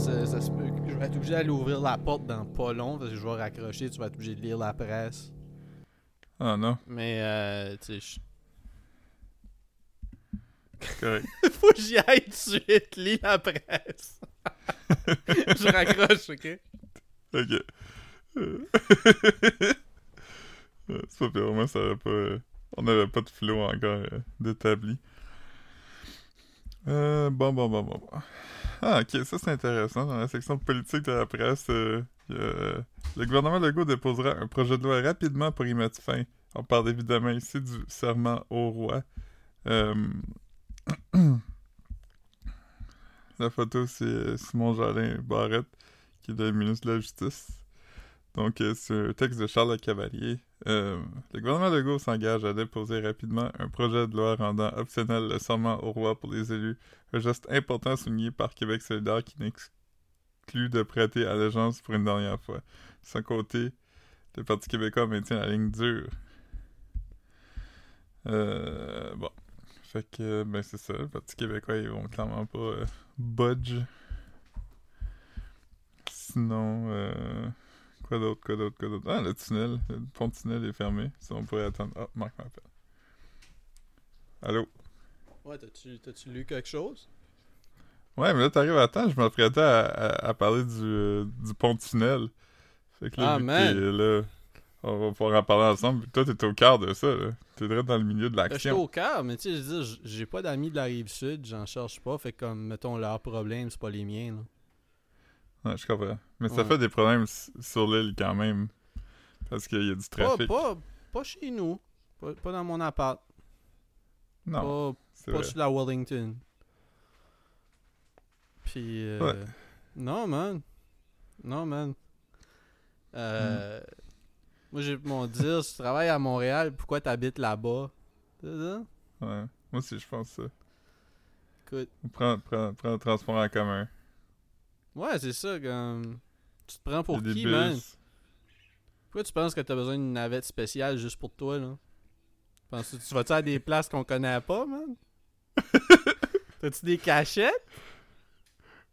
ça, ça se peut que je vais être obligé d'aller ouvrir la porte dans pas long parce que je vais raccrocher, tu vas être obligé de lire la presse. Ah non, Mais, euh, tu sais, correct. faut que j'y aille tout de suite, lis la presse. je raccroche, ok? ok. Euh, C'est pas pire, au moins ça avait pas. On n'avait pas de flow encore euh, d'établi. Euh, bon, bon, bon, bon. Ah, ok, ça c'est intéressant. Dans la section politique de la presse, euh, euh, le gouvernement Legault déposera un projet de loi rapidement pour y mettre fin. On parle évidemment ici du serment au roi. Euh, la photo, c'est Simon Jolin Barrette, qui est le ministre de la Justice. Donc, euh, c'est un texte de Charles Le Cavalier. Euh, le gouvernement Legault s'engage à déposer rapidement un projet de loi rendant optionnel le serment au roi pour les élus, un geste important souligné par Québec solidaire qui n'exclut de prêter allégeance pour une dernière fois. Sans côté, le Parti québécois maintient la ligne dure. Euh, bon. Fait que, ben c'est ça, le Parti québécois, ils vont clairement pas euh, budge. Sinon, euh, quoi d'autre, quoi d'autre, quoi d'autre? Ah, le tunnel, le pont-tunnel est fermé. Ça, on pourrait attendre. Ah, Marc m'appelle. Allô? Ouais, t'as-tu, lu quelque chose? Ouais, mais là, t'arrives à temps, je m'apprêtais à, à, à parler du, euh, du pont-tunnel. Fait que là, Ah, man. là, on va pouvoir en parler ensemble. Toi, t'es au quart de ça, là. T'es direct dans le milieu de Ben, Je suis l'action. au cœur, mais tu sais, je veux dire, j- j'ai pas d'amis de la rive sud, j'en cherche pas, fait que comme, mettons, leurs problèmes, c'est pas les miens, là. Ouais, je comprends. Mais ça Ouais. fait des problèmes sur l'île quand même. Parce qu'il y a du Pas, trafic. pas, pas chez nous. Pas, pas dans mon appart. Non, Pas, pas sur la Wellington. Puis, euh, Ouais. non, man. Non, man. Euh, Moi, j'ai mon dire, si tu travailles à Montréal, pourquoi t'habites là-bas? C'est ça? Ouais. Moi aussi, je pense ça. Écoute, Prends, prends, prends le transport en commun. Ouais, c'est ça, comme... Tu te prends pour qui, man? Pourquoi tu penses que t'as besoin d'une navette spéciale juste pour toi, là? Penses-tu tu vas-tu à des places qu'on connaît pas, man? T'as-tu des cachettes?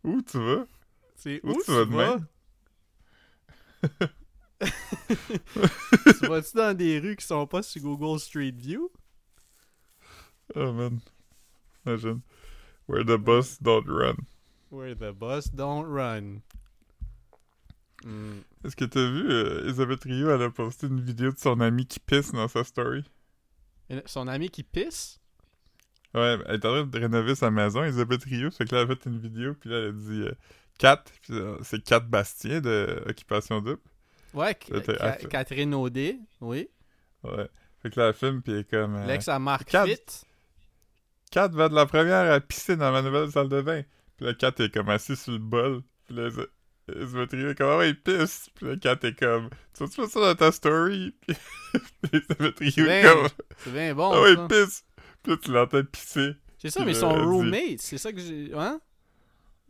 Où tu vas? C'est Où où, tu tu vas vas? demain? tu vas-tu dans des rues qui sont pas sur Google Street View? Oh man. Imagine. Where the bus don't run. Where the bus don't run. Hmm. Est-ce que t'as vu, euh, Elisabeth Rio, elle a posté une vidéo de son ami qui pisse dans sa story? Son ami qui pisse? Ouais, elle est en train de rénover sa maison, Elisabeth Rio. Fait que là, elle a fait une vidéo, puis là, elle a dit euh, Kat, puis euh, c'est Kat Bastien de Occupation Double. Ouais, fait- Catherine Audet, oui. Ouais. Fait que là, elle filme, puis elle est comme. euh, L'ex à Marc Kat- Fit. Kat va de la première à pisser dans ma nouvelle salle de bain. Puis là, Kat est comme assis sur le bol. Puis là, Rio est comme, ah ouais, il pisse. Puis là, Kat est comme, tu vas-tu mettre ça dans ta story? Puis Rio est comme, C'est bien bon, ah ouais, il pisse. Puis là, tu l'entends pisser. C'est ça, mais son roommate, c'est ça que j'ai... Hein?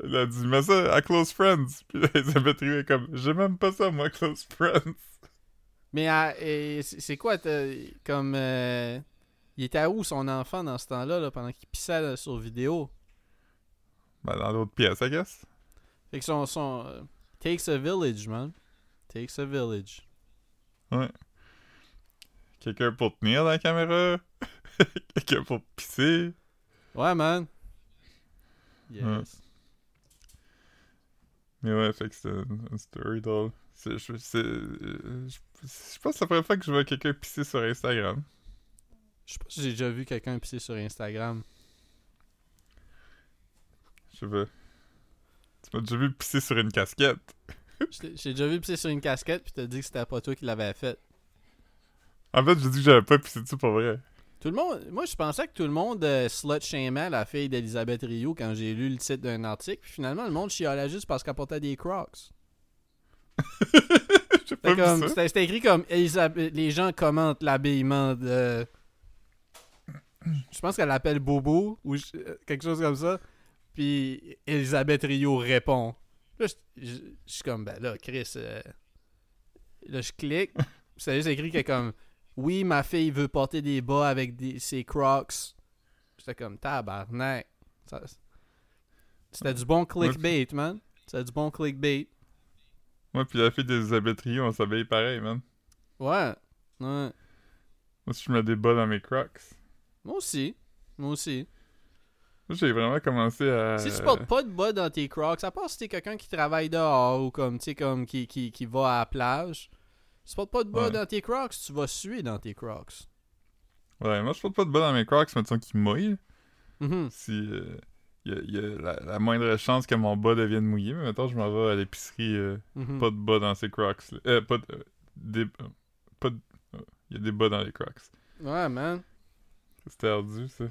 Elle a dit, mets ça à Close Friends. Puis là, Elisabeth Rio est comme, j'ai même pas ça, moi, Close Friends. Mais euh, et c'est quoi, comme... euh, il était à où, son enfant, dans ce temps-là, là, pendant qu'il pissait là, sur vidéo? Ben, dans l'autre pièce, I guess. Fait que son... son euh, takes a village, man. Takes a village. Quelqu'un pour tenir la caméra. Quelqu'un pour pisser. Ouais, man. Yes. Ouais. Mais ouais, fait que c'est une, une story drôle. Je, euh, je, je pense que c'est la première fois que je vois quelqu'un pisser sur Instagram. Je sais pas si j'ai déjà vu quelqu'un pisser sur Instagram. Je pas. Tu m'as déjà vu pisser sur une casquette. J'ai déjà vu pisser sur une casquette, puis t'as dit que c'était pas toi qui l'avais fait. En fait, j'ai dit que j'avais pas pissé dessus pour vrai. Tout le monde, moi je pensais que tout le monde euh, slut shamait la fille d'Elisabeth Rio quand j'ai lu le titre d'un article, puis finalement le monde chialait juste parce qu'elle portait des Crocs. C'était écrit comme Elisabeth- les gens commentent l'habillement de. Je pense qu'elle l'appelle Bobo ou je- euh, quelque chose comme ça. Puis Elisabeth Rio répond. Là, je, je- je suis comme, ben là, Chris. euh, Là, je clique. C'est juste écrit que comme, oui, ma fille veut porter des bas avec des, ses Crocs. J'étais comme, tabarnak. Ça- C'était du bon clickbait, man. C'est du bon clickbait. Moi, puis la fille des Elisabeth Rio, on s'habille pareil, man. Ouais. Ouais. Moi, si je mets des bas dans mes crocs. Moi aussi. Moi aussi. J'ai vraiment commencé à. Si tu portes pas de bas dans tes crocs, à part si t'es quelqu'un qui travaille dehors ou comme, tu comme qui, qui, qui va à la plage, si tu portes pas de bas Ouais. dans tes crocs, tu vas suer dans tes crocs. Ouais, moi, je porte pas de bas dans mes crocs, mettons qu'ils mouillent. Mhm. Si. euh, Il y a, il y a la, la moindre chance que mon bas devienne mouillé, mais mettons, je m'en vais à l'épicerie, euh, Mhm. pas de bas dans ces crocs. là. Euh, pas de. euh, des. euh, pas de. euh, Il y a des bas dans les crocs. Ouais, man. C'était ardu, ça.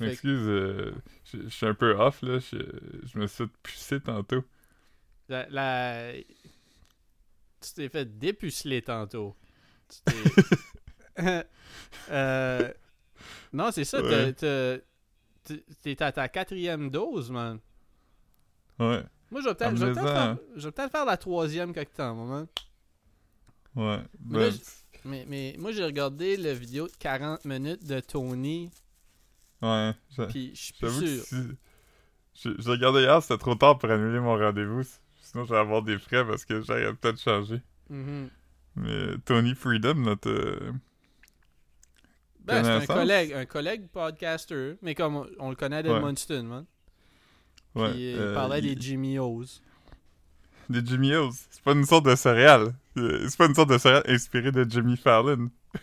M'excuse, euh, je je suis un peu off, là. Je, je me suis poussé tantôt. La, la- Tu t'es fait dépuceler tantôt. Tu t'es... Euh, Non, c'est ça. Ouais. t'es- T'es à ta quatrième dose, man. Ouais, Moi, je vais peut-être je vais peut-être faire, je vais peut-être faire la troisième quelque temps, man. ouais. Mais Ben, là, Mais, mais moi, j'ai regardé la vidéo de 40 minutes de Tony, ouais. puis je suis que sûr. si... Je, regardais hier, c'était trop tard pour annuler mon rendez-vous. Sinon, j'allais avoir des frais parce que j'aurais peut-être changé. Mhm. Mais Tony Freedom, notre... euh, Ben, c'est un collègue, un collègue podcaster, mais comme on, on le connaît d'Edmundston, man. ouais, Puis, il euh, parlait il- des Jimmy O's. Des Jimmy O's. C'est pas une sorte de céréale. Euh, C'est pas une sorte de céréale inspirée de Jimmy Fallon.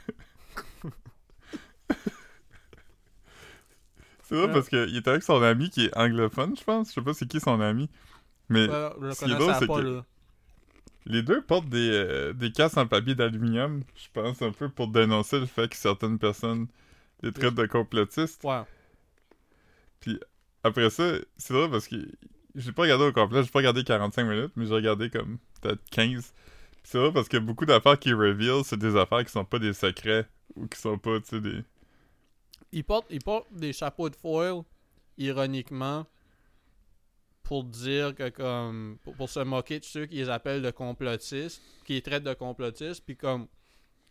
c'est vrai Ouais. parce qu'il était avec son ami qui est anglophone, je pense. Je sais pas c'est qui son ami. Mais Ouais, ce qui est connaissais drôle, c'est que- les deux portent des, euh, des casques en papier d'aluminium, je pense, un peu pour dénoncer le fait que certaines personnes les traitent de complotistes. Ouais. Après ça, c'est drôle parce que j'ai pas regardé au complet, j'ai pas regardé 45 minutes, mais j'ai regardé comme peut-être 15. Puis C'est drôle parce que beaucoup d'affaires qu'ils reveal, c'est des affaires qui sont pas des secrets ou qui sont pas, tu sais, des. Il porte, il porte des chapeaux de foil, ironiquement, pour dire que comme. Pour, pour se moquer de ceux qui les appellent de complotistes, qui les traitent de complotistes, puis comme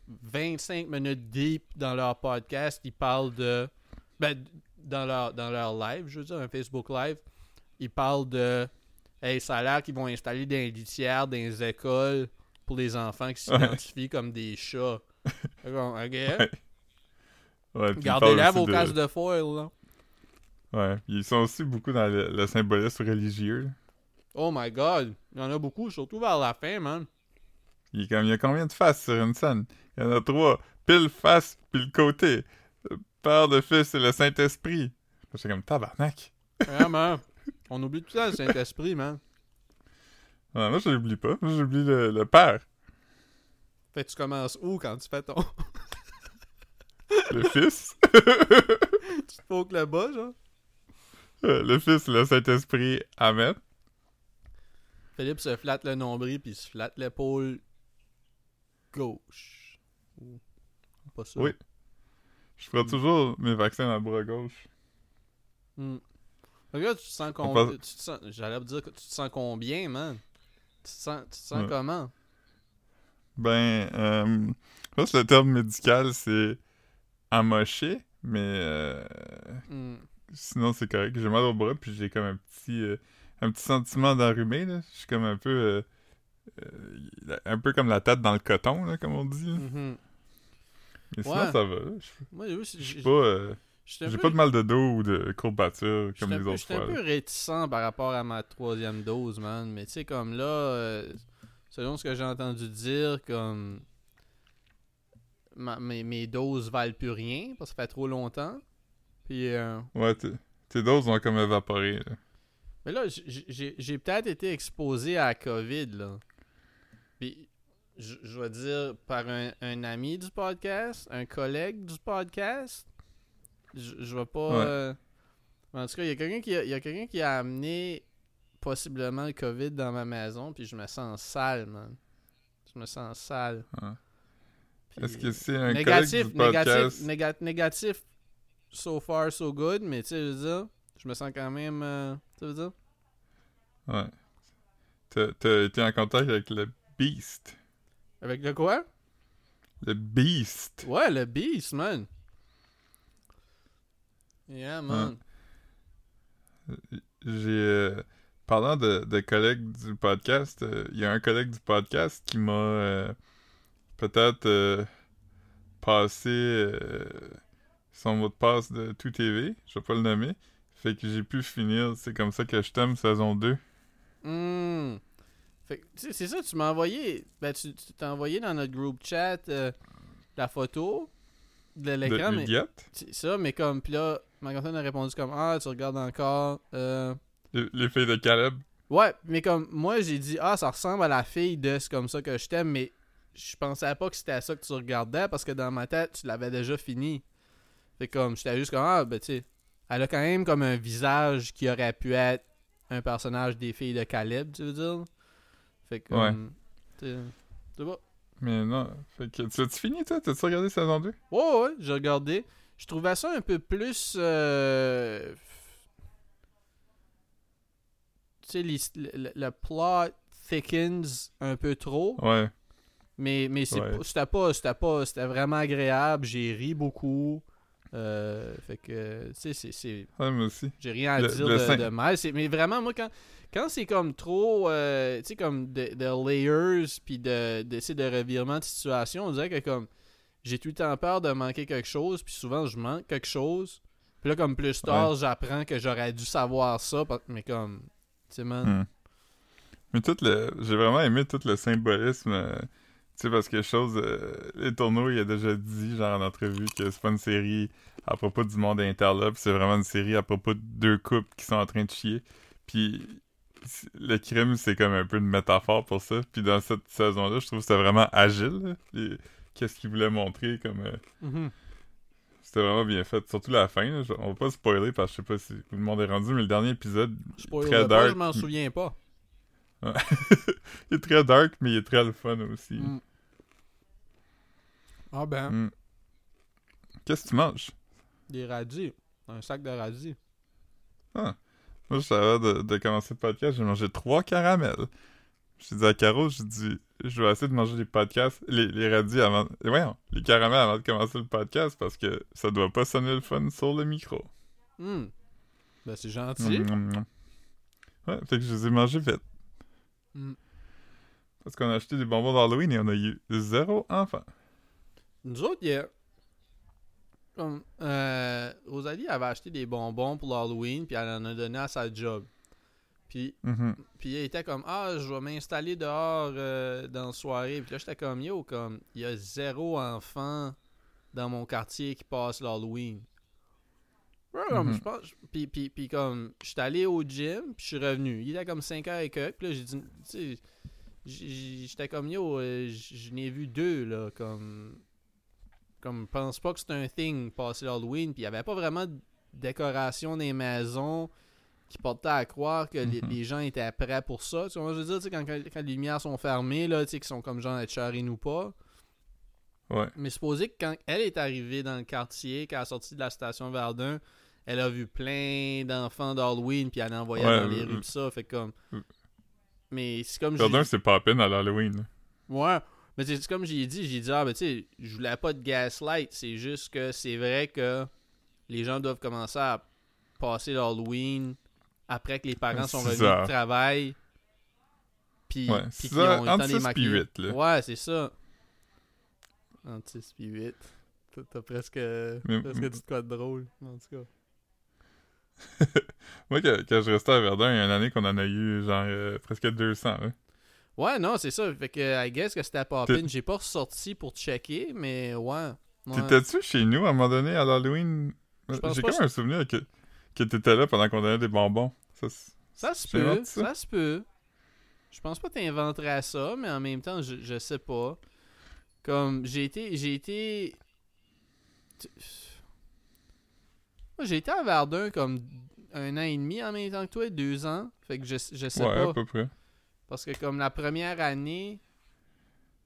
25 minutes deep dans leur podcast, ils parlent de. Ben, dans leur, dans leur live, je veux dire, un Facebook Live, ils parlent de. Hey, ça a l'air qu'ils vont installer des litières dans les écoles pour les enfants qui s'identifient comme des chats. Ok. Ouais, parlent vos aussi de- foil, là. Ouais, ils sont aussi beaucoup dans le, le symbolisme religieux. là. Oh my god, il y en a beaucoup, surtout vers la fin, man. Il, est comme, il y a combien de faces sur une scène? Il y en a trois. Pile face, pile côté. Le Père, le Fils et le Saint-Esprit. J'étais comme tabarnak. Vraiment. On oublie tout ça, le Saint-Esprit, man. Ouais, moi, je l'oublie pas. Moi, j'oublie le, le Père, Fait que tu commences où quand tu fais ton. le Fils, tu te poques le bas, genre? euh, le Fils, le Saint-Esprit. Amen. Philippe se flatte le nombril puis il se flatte l'épaule gauche. Pas ça. Oui. Je ferai Mm. toujours mes vaccins à bras gauche. Hmm. Que là, tu te sens combien. Tu te sens... J'allais dire que tu te sens combien, man? Tu te sens, tu te sens Ouais. comment? Ben, euh, je pense que le terme médical, c'est amoché, mais euh, Hmm. sinon, c'est correct. J'ai mal au bras, puis j'ai comme un petit, euh, un petit sentiment d'enrhumé. Je suis comme un peu... euh, un peu comme la tête dans le coton, là, comme on dit. Mhm. Mais sinon, Ouais. ça va. Moi, je suis pas... j'étais un j'ai pas de mal de dos ou de courbature J'étais comme un les peu- autres J'étais fois. un là. peu réticent par rapport à ma troisième dose, man. Mais tu sais, comme là, selon ce que j'ai entendu dire, comme ma- mes, mes doses valent plus rien parce que ça fait trop longtemps. Puis, euh, Ouais, tes- doses ont comme évaporé. là. mais là, j'ai peut-être été exposé à la COVID, là. Puis, je vais dire par un, un ami du podcast, un collègue du podcast. Je vais pas. Ouais. euh, En tout cas, il y a quelqu'un qui, a- il y a quelqu'un qui a amené possiblement le COVID dans ma maison, puis je me sens sale, man. Je me sens sale. Ouais. Est-ce que c'est un négatif, du podcast? négatif, néga- négatif, so far so good, mais tu sais, je veux dire, je me sens quand même, euh, tu veux dire? Ouais. T'as été en contact avec le Beast? Avec le quoi? Le Beast. Ouais, le Beast, man. Yeah, man. J'ai... euh, parlant de, de collègues du podcast, euh, il y a un collègue du podcast qui m'a euh, peut-être euh, passé euh, son mot de passe de tout TV. Je vais pas le nommer. Fait que j'ai pu finir. C'est comme ça que je t'aime saison 2. Hmm. Fait c'est ça, tu m'as envoyé. Ben, tu t'as envoyé dans notre group chat euh, la photo de l'écran, mais. C'est ça, mais comme. Puis là, ma a répondu comme Ah, tu regardes encore. Euh... Les, les filles de Caleb. Ouais, mais comme moi, j'ai dit Ah, ça ressemble à la fille de C'est comme ça que je t'aime, mais je pensais pas que c'était à ça que tu regardais parce que dans ma tête, tu l'avais déjà fini. Fait comme, j'étais juste comme Ah, ben tu sais. Elle a quand même comme un visage qui aurait pu être un personnage des filles de Caleb, tu veux dire? Fait que. Ouais. tu sais, bon. Mais non. Fait que tu as-tu fini, toi? T'as-tu regardé saison 2? Ouais, ouais, j'ai regardé. Je trouvais ça un peu plus. euh, Tu sais, le plot thickens un peu trop. Ouais. Mais, mais c'est Ouais. pas- c'était pas. C'était pas. C'était vraiment agréable. J'ai ri beaucoup. Euh, fait que. Tu sais, c'est-. Ouais, moi aussi. J'ai rien à Le- dire le de, mal. Mais vraiment, moi, quand, quand c'est comme trop, euh, tu sais, comme de, de layers, puis de, de, de revirement de situation, on dirait que comme j'ai tout le temps peur de manquer quelque chose, puis souvent je manque quelque chose. Puis là, comme plus tard, j'apprends que j'aurais dû savoir ça, mais comme, tu sais, man. Hmm. Mais tout le. J'ai vraiment aimé tout le symbolisme. Tu sais, parce que chose. euh, les tourneaux, il a déjà dit, genre en entrevue, que c'est pas une série à propos du monde interlope, c'est vraiment une série à propos de deux couples qui sont en train de chier. Puis le crime, c'est comme un peu une métaphore pour ça. Puis dans cette saison-là, je trouve que c'était vraiment agile. Qu'est-ce qu'il voulait montrer comme. euh, Mhm. c'était vraiment bien fait. Surtout la fin. là. On va pas spoiler parce que je sais pas si tout le monde est rendu, mais le dernier épisode, Spoiler Très pas, dark. je m'en souviens pas. il est très dark, mais il est très le fun aussi. Mm. Ah ben, Mm. Qu'est-ce que tu manges? des radis. Un sac de radis. Moi, je savais de, de commencer le podcast, j'ai mangé trois caramels. J'ai dit à Caro, j'ai dit, je vais essayer de manger les podcasts, les, les radis avant, voyons, les caramels avant de commencer le podcast parce que ça doit pas sonner le fun sur le micro. Hmm. Ben, c'est gentil. Mm, mm, mm. Ouais, fait que je les ai mangés vite. Mm. Parce qu'on a acheté des bonbons d'Halloween et on a eu zéro enfant. Nous autres, il y a. Comme, euh, Rosalie avait acheté des bonbons pour l'Halloween, puis elle en a donné à sa job. Puis, Mhm. puis elle était comme Ah, je vais m'installer dehors euh, dans la soirée. Puis là, j'étais comme Yo, comme, il y a zéro enfant dans mon quartier qui passe l'Halloween. Mhm. je pense. Puis, puis, puis comme, j'étais allé au gym, puis je suis revenu. Il était comme 5 heures et quelques. Puis là, j'ai dit, tu sais, j'étais comme Yo, euh, je n'ai vu deux, là, comme. Comme, pense pas que c'est un thing passer l'Halloween. Puis il y avait pas vraiment de décoration des maisons qui portait à croire que les, Mhm. les gens étaient prêts pour ça. Tu vois, je veux dire, tu sais, quand, quand, quand les lumières sont fermées, là, tu sais, qui sont comme genre être ou pas. Ouais. Mais supposé que quand elle est arrivée dans le quartier, quand elle est sortie de la station Verdun, elle a vu plein d'enfants d'Halloween, puis elle en envoyait Ouais, dans les euh, rues, pis ça, fait comme... euh. Mais c'est comme... J'ai- c'est pas à peine à l'Halloween. Ouais, mais c'est comme j'ai dit, j'ai dit, ah ben tu sais, je voulais pas de gaslight, c'est juste que c'est vrai que les gens doivent commencer à passer l'Halloween après que les parents sont revenus du travail. Puis, Ouais, puis qu'ils ont le temps. Ouais, c'est ça. Entre 6 puis 8. T'as- presque, presque dit de quoi de drôle, en tout cas. Moi, quand, quand je restais à Verdun, il y a une année qu'on en a eu genre euh, presque 200. hein. Ouais, non, c'est ça. Fait que, I guess que c'était pas T'es- pin. J'ai pas ressorti pour checker, mais ouais. ouais. T'étais-tu chez nous à un moment donné à l'Halloween? J'ai comme un souvenir que, que t'étais là pendant qu'on donnait des bonbons. Ça, Ça se peut, ça? se peut. Je pense pas que t'inventerais ça, mais en même temps, je, je sais pas. Comme, j'ai été... J'ai été... Moi, j'ai été à Verdun comme un an et demi en même temps que toi, deux ans. Fait que je, je sais ouais, pas. à peu près. Parce que comme la première année,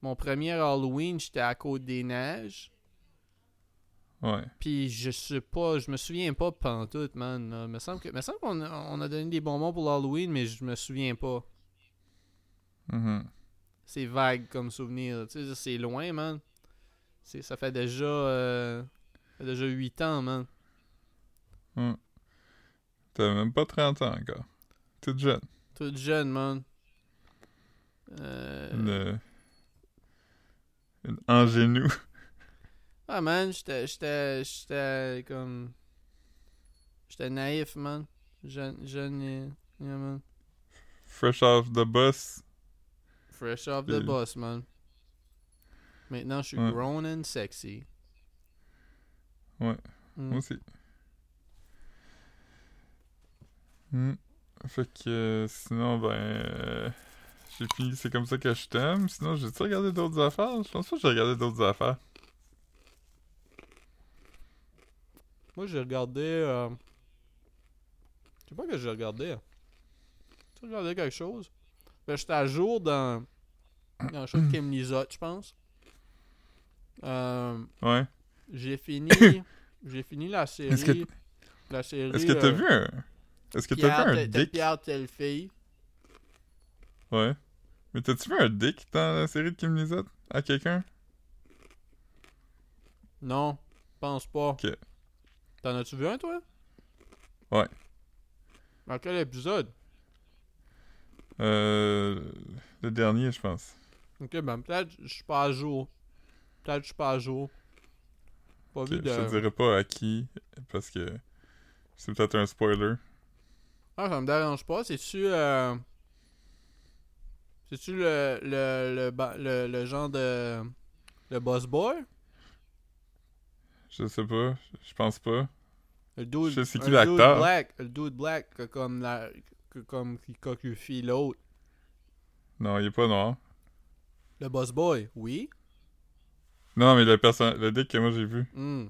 mon premier Halloween, j'étais à Côte-des-Neiges. Ouais. Puis je sais pas, je me souviens pas pantoute, man. là. Me semble que, me semble qu'on a, on a donné des bonbons pour l'Halloween, mais je me souviens pas. Mhm. C'est vague comme souvenir. Tu sais, c'est loin, man. Ça fait déjà, euh, fait déjà 8 ans, man. T'as même pas 30 ans encore. Toute jeune. Tout jeune, man. Euh... Une. Une ingénue. Ah, man, j'étais. J'étais. J'étais comme. J'étais naïf, man. Jeune. Jeune. et- Yeah, man. Fresh off the bus. Fresh off the bus, man. Maintenant, je suis Ouais. grown and sexy. Ouais. Mm. Moi aussi. Hmm. Fait que euh, sinon, ben. euh, j'ai fini, c'est comme ça que je t'aime. Sinon, j'ai-tu regardé d'autres affaires? Je pense pas que j'ai regardé d'autres affaires. Moi, j'ai regardé. euh, Je sais pas que j'ai regardé. As regardé quelque chose? Ben, j'étais à jour dans. Dans le show de Kim Lizotte, je pense. Euh, Ouais. j'ai fini. j'ai fini la série. Est-ce que- La série. Est-ce que t'as vu un. Est-ce que t'as vu un dick? Pierre telle fille. Ouais. Mais t'as-tu vu un dick dans la série de Kim Lizotte? À quelqu'un? Non, pense pas. Ok. T'en as-tu vu un, toi? Ouais. Dans quel épisode? Euh. Le dernier, je pense. Ok, ben peut-être je suis pas à jour. Peut-être je suis pas à jour. Pas vu Je de... te dirai pas à qui, parce que c'est peut-être un spoiler. Ah, ça me dérange pas. C'est-tu... Euh... C'est-tu le, le, le, le, le genre de... Le boss boy? Je sais pas, je pense pas. Le dude... Je sais qui l'acteur. black. Le dude black que comme la... Que comme qui coquefie l'autre. Non, il est pas noir. Le boss boy, oui. Non, mais le perso- le dick que moi j'ai vu. Hmm.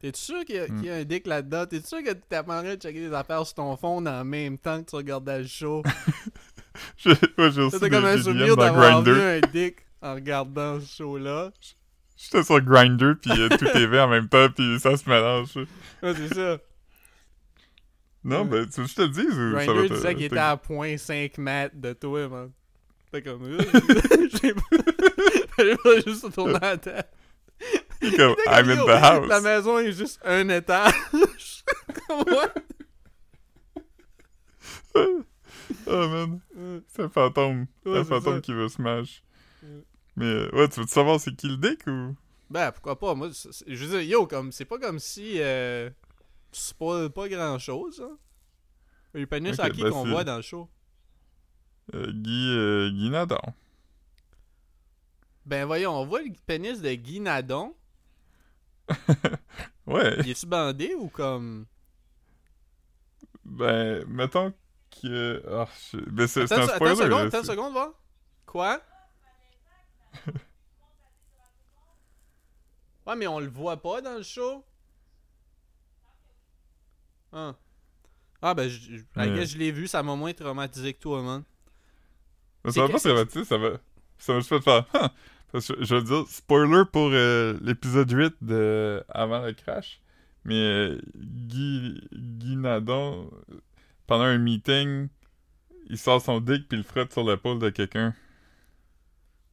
T'es sûr qu'il y, a- Hmm. qu'il y a un dick là-dedans? T'es sûr que t'apprendrais de checker des affaires sur ton phone en même temps que tu regardais le show? C'était comme un souvenir d'avoir vu Grindr. un dick en regardant ce show-là. J'étais sur Grindr pis euh, tout TV en même temps pis ça se mélange. Ouais, c'est ça. Non, Ouais. ben tu veux que je te le dise ou ça va Grindr te... disait qu'il était à 0.5 mètres de toi, man. Fait comme... euh, J'ai pas juste tourner la tête. Comme, I'm in the house. La maison est juste un étage. What? Oh man, c'est un fantôme. Ouais, un fantôme ça. qui veut smash. Ouais. Mais euh, ouais, tu veux savoir c'est qui le dick ou... Ben, pourquoi pas? Moi, je veux dire, yo, comme, c'est pas comme si euh, tu spoil pas grand chose, hein. Le pénis à qui ben, qu'on voit dans le show? Euh, Guy, euh, Guy Nadon. Ben, voyons, on voit le pénis de Guy Nadon. Ouais, Il est-tu bandé ou comme? ben, mettons que... Ah, je- ben c'est c'est Attends, un attends spoiler, une seconde, attends une seconde, va. Quoi? ouais, mais on le voit pas dans le show. Ah. Ah, ben, je, je, Ouais. je l'ai vu, ça m'a moins traumatisé que toi, man. Ça que- pas rabatter, ça va... Ça va juste pas te faire... Parce que je veux dire, spoiler pour euh, l'épisode 8 de Avant le crash. Mais euh, Guy, Guy Nadon, pendant un meeting, il sort son dick puis il le frotte sur l'épaule de quelqu'un.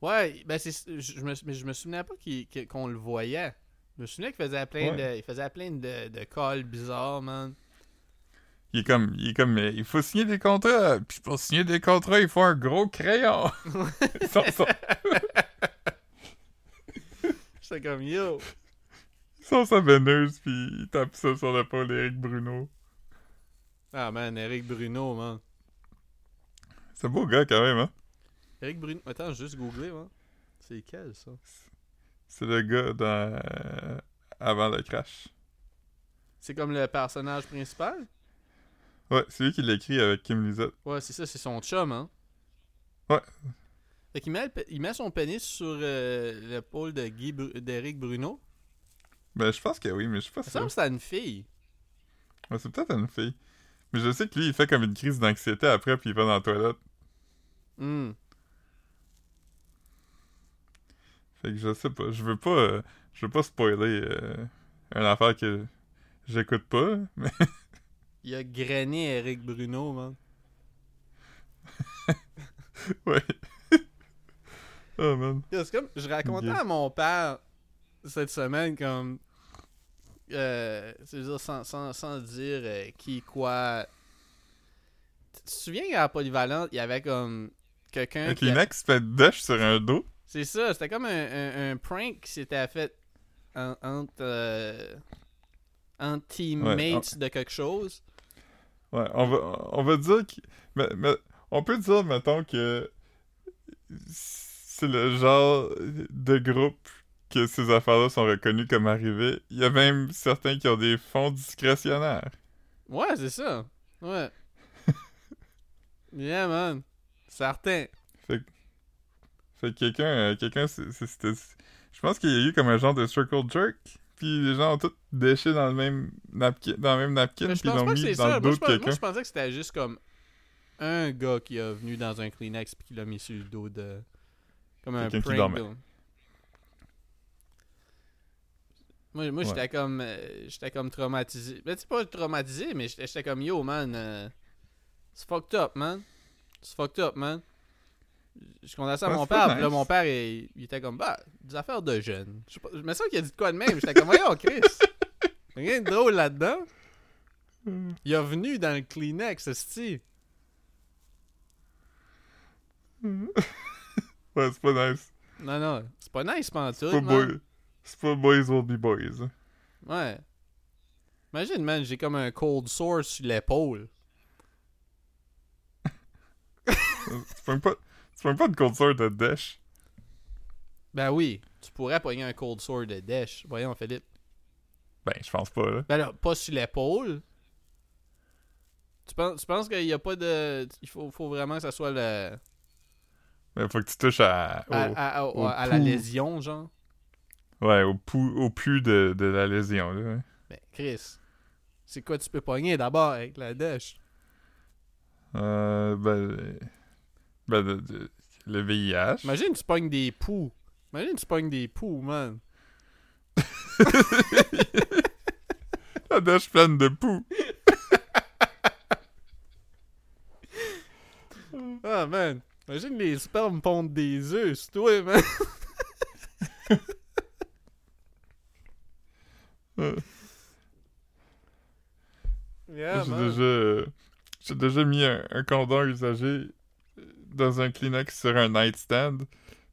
Ouais, ben c'est je, me mais je me souvenais pas qu'il- qu'on le voyait. Je me souvenais qu'il faisait plein Ouais. de il faisait plein de, de calls bizarres, man. Il est comme, il est comme, mais il faut signer des contrats. Puis pour signer des contrats, il faut un gros crayon. J'étais comme yo. Sans sa veineuse, puis il tape ça sur l'épaule d'Éric Bruno. Ah man, Eric Bruno, man. C'est un beau gars quand même, hein? Eric Bruno. Attends, juste googlé, man. C'est quel ça? C'est le gars dans euh, Avant le crash. C'est comme le personnage principal? Ouais, c'est lui qui l'écrit avec Kim Lizotte. Ouais, c'est ça, c'est son chum, hein. Ouais. Fait qu'il met, il met son pénis sur euh, l'épaule de Guy d'Eric Bruno. Ben, je pense que oui, mais je suis pas Ça sûr. semble que c'est une fille. Ouais, c'est peut-être une fille. Mais je sais que lui, il fait comme une crise d'anxiété après, puis il va dans la toilette. Hmm. Fait que je sais pas. Je veux pas, euh, je veux pas spoiler euh, une affaire que j'écoute pas, mais Il a grainé Eric Bruno, man. ouais. Oh man. C'est comme, je racontais à mon père cette semaine comme, euh, c'est-à-dire sans, sans, sans dire euh, qui, quoi, tu te souviens à la polyvalente, il y avait comme quelqu'un. Un qui a- Kleenex fait dash sur un dos. C'est ça, c'était comme un, un- un prank qui s'était fait en- entre, euh, entre teammates de quelque chose. Ouais, on va, on va dire que. Mais, mais on peut dire, mettons, que c'est le genre de groupe que ces affaires-là sont reconnues comme arrivées. Il y a même certains qui ont des fonds discrétionnaires. Ouais, c'est ça. Ouais. yeah, man. Certain. Fait que quelqu'un, euh, quelqu'un, c'était. Je pense qu'il y a eu comme un genre de circle jerk. Puis les gens ont tous déché dans le même napkin, dans le même napkin, puis ils l'ont mis dans ça. le Moi dos je, de pense- moi, quelqu'un. je pensais que c'était juste comme un gars qui a venu dans un Kleenex puis qui l'a mis sur le dos de. Comme un prank. Moi, moi Ouais. j'étais comme. euh, j'étais comme traumatisé. Mais tu sais, pas traumatisé, mais j'étais comme yo, man. euh, c'est fucked up, man. C'est fucked up, man. Je contais ça à Ouais, mon c'est père, là, mon père, il, il était comme, bah, des affaires de jeunes. Je je me sens qu'il a dit de quoi de même. J'étais comme, voyons, Chris. Rien de drôle là-dedans. Il est venu dans le Kleenex, esti. Ouais, c'est pas nice. Non, non, c'est pas nice, tout, C'est pas, boy... pas boys will be boys. Ouais. Imagine, man, j'ai comme un cold sore sur l'épaule. tu pognes pas, tu pas de cold sore de dash. Ben oui, tu pourrais pogner un cold sore de Dash. Voyons, Philippe. Ben, je pense pas, là. Ben là, pas sur l'épaule. Tu penses, tu penses qu'il y a pas de... Il faut, faut vraiment que ça soit le... Mais faut que tu touches à, au, À, à- à- au à la lésion, genre? ouais, au, pou, au pu de, de la lésion, là. ouais. Ben, Chris, c'est quoi tu peux pogner d'abord avec la Dash? Euh, ben... Ben, de- de- le VIH. Imagine tu pognes des poux. Imagine tu pognes des poux, man. La dash pleine de poux. Ah, man. Imagine les spermes pondent des œufs sur toi, man. Euh, Yeah, J'ai déjà, euh, j'ai déjà mis un, un condom usagé euh, dans un Kleenex sur un nightstand,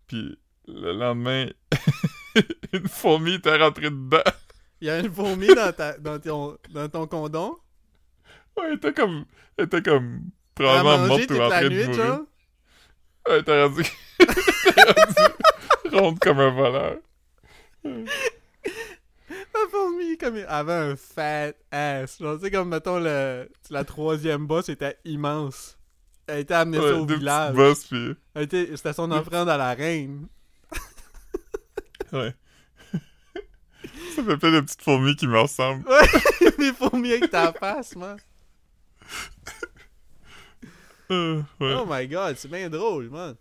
puis le lendemain, une fourmi était rentrée dedans. Il y a une fourmi dans, ta, dans, ton, dans ton condom? Ouais, elle était comme, elle était comme probablement morte toute ou en la train de mourir. Ouais, rendue ronde comme un voleur. La fourmi, comme elle avait un fat ass. Genre, tu sais, comme, mettons, le, la troisième boss était immense. Elle était amenée Ouais, au village. puis Elle était- C'était son offrande à la reine. ouais. Ça fait plein de petites fourmis qui me ressemblent. Des fourmis avec ta face, man. Ouais. Oh my god, c'est bien drôle, man.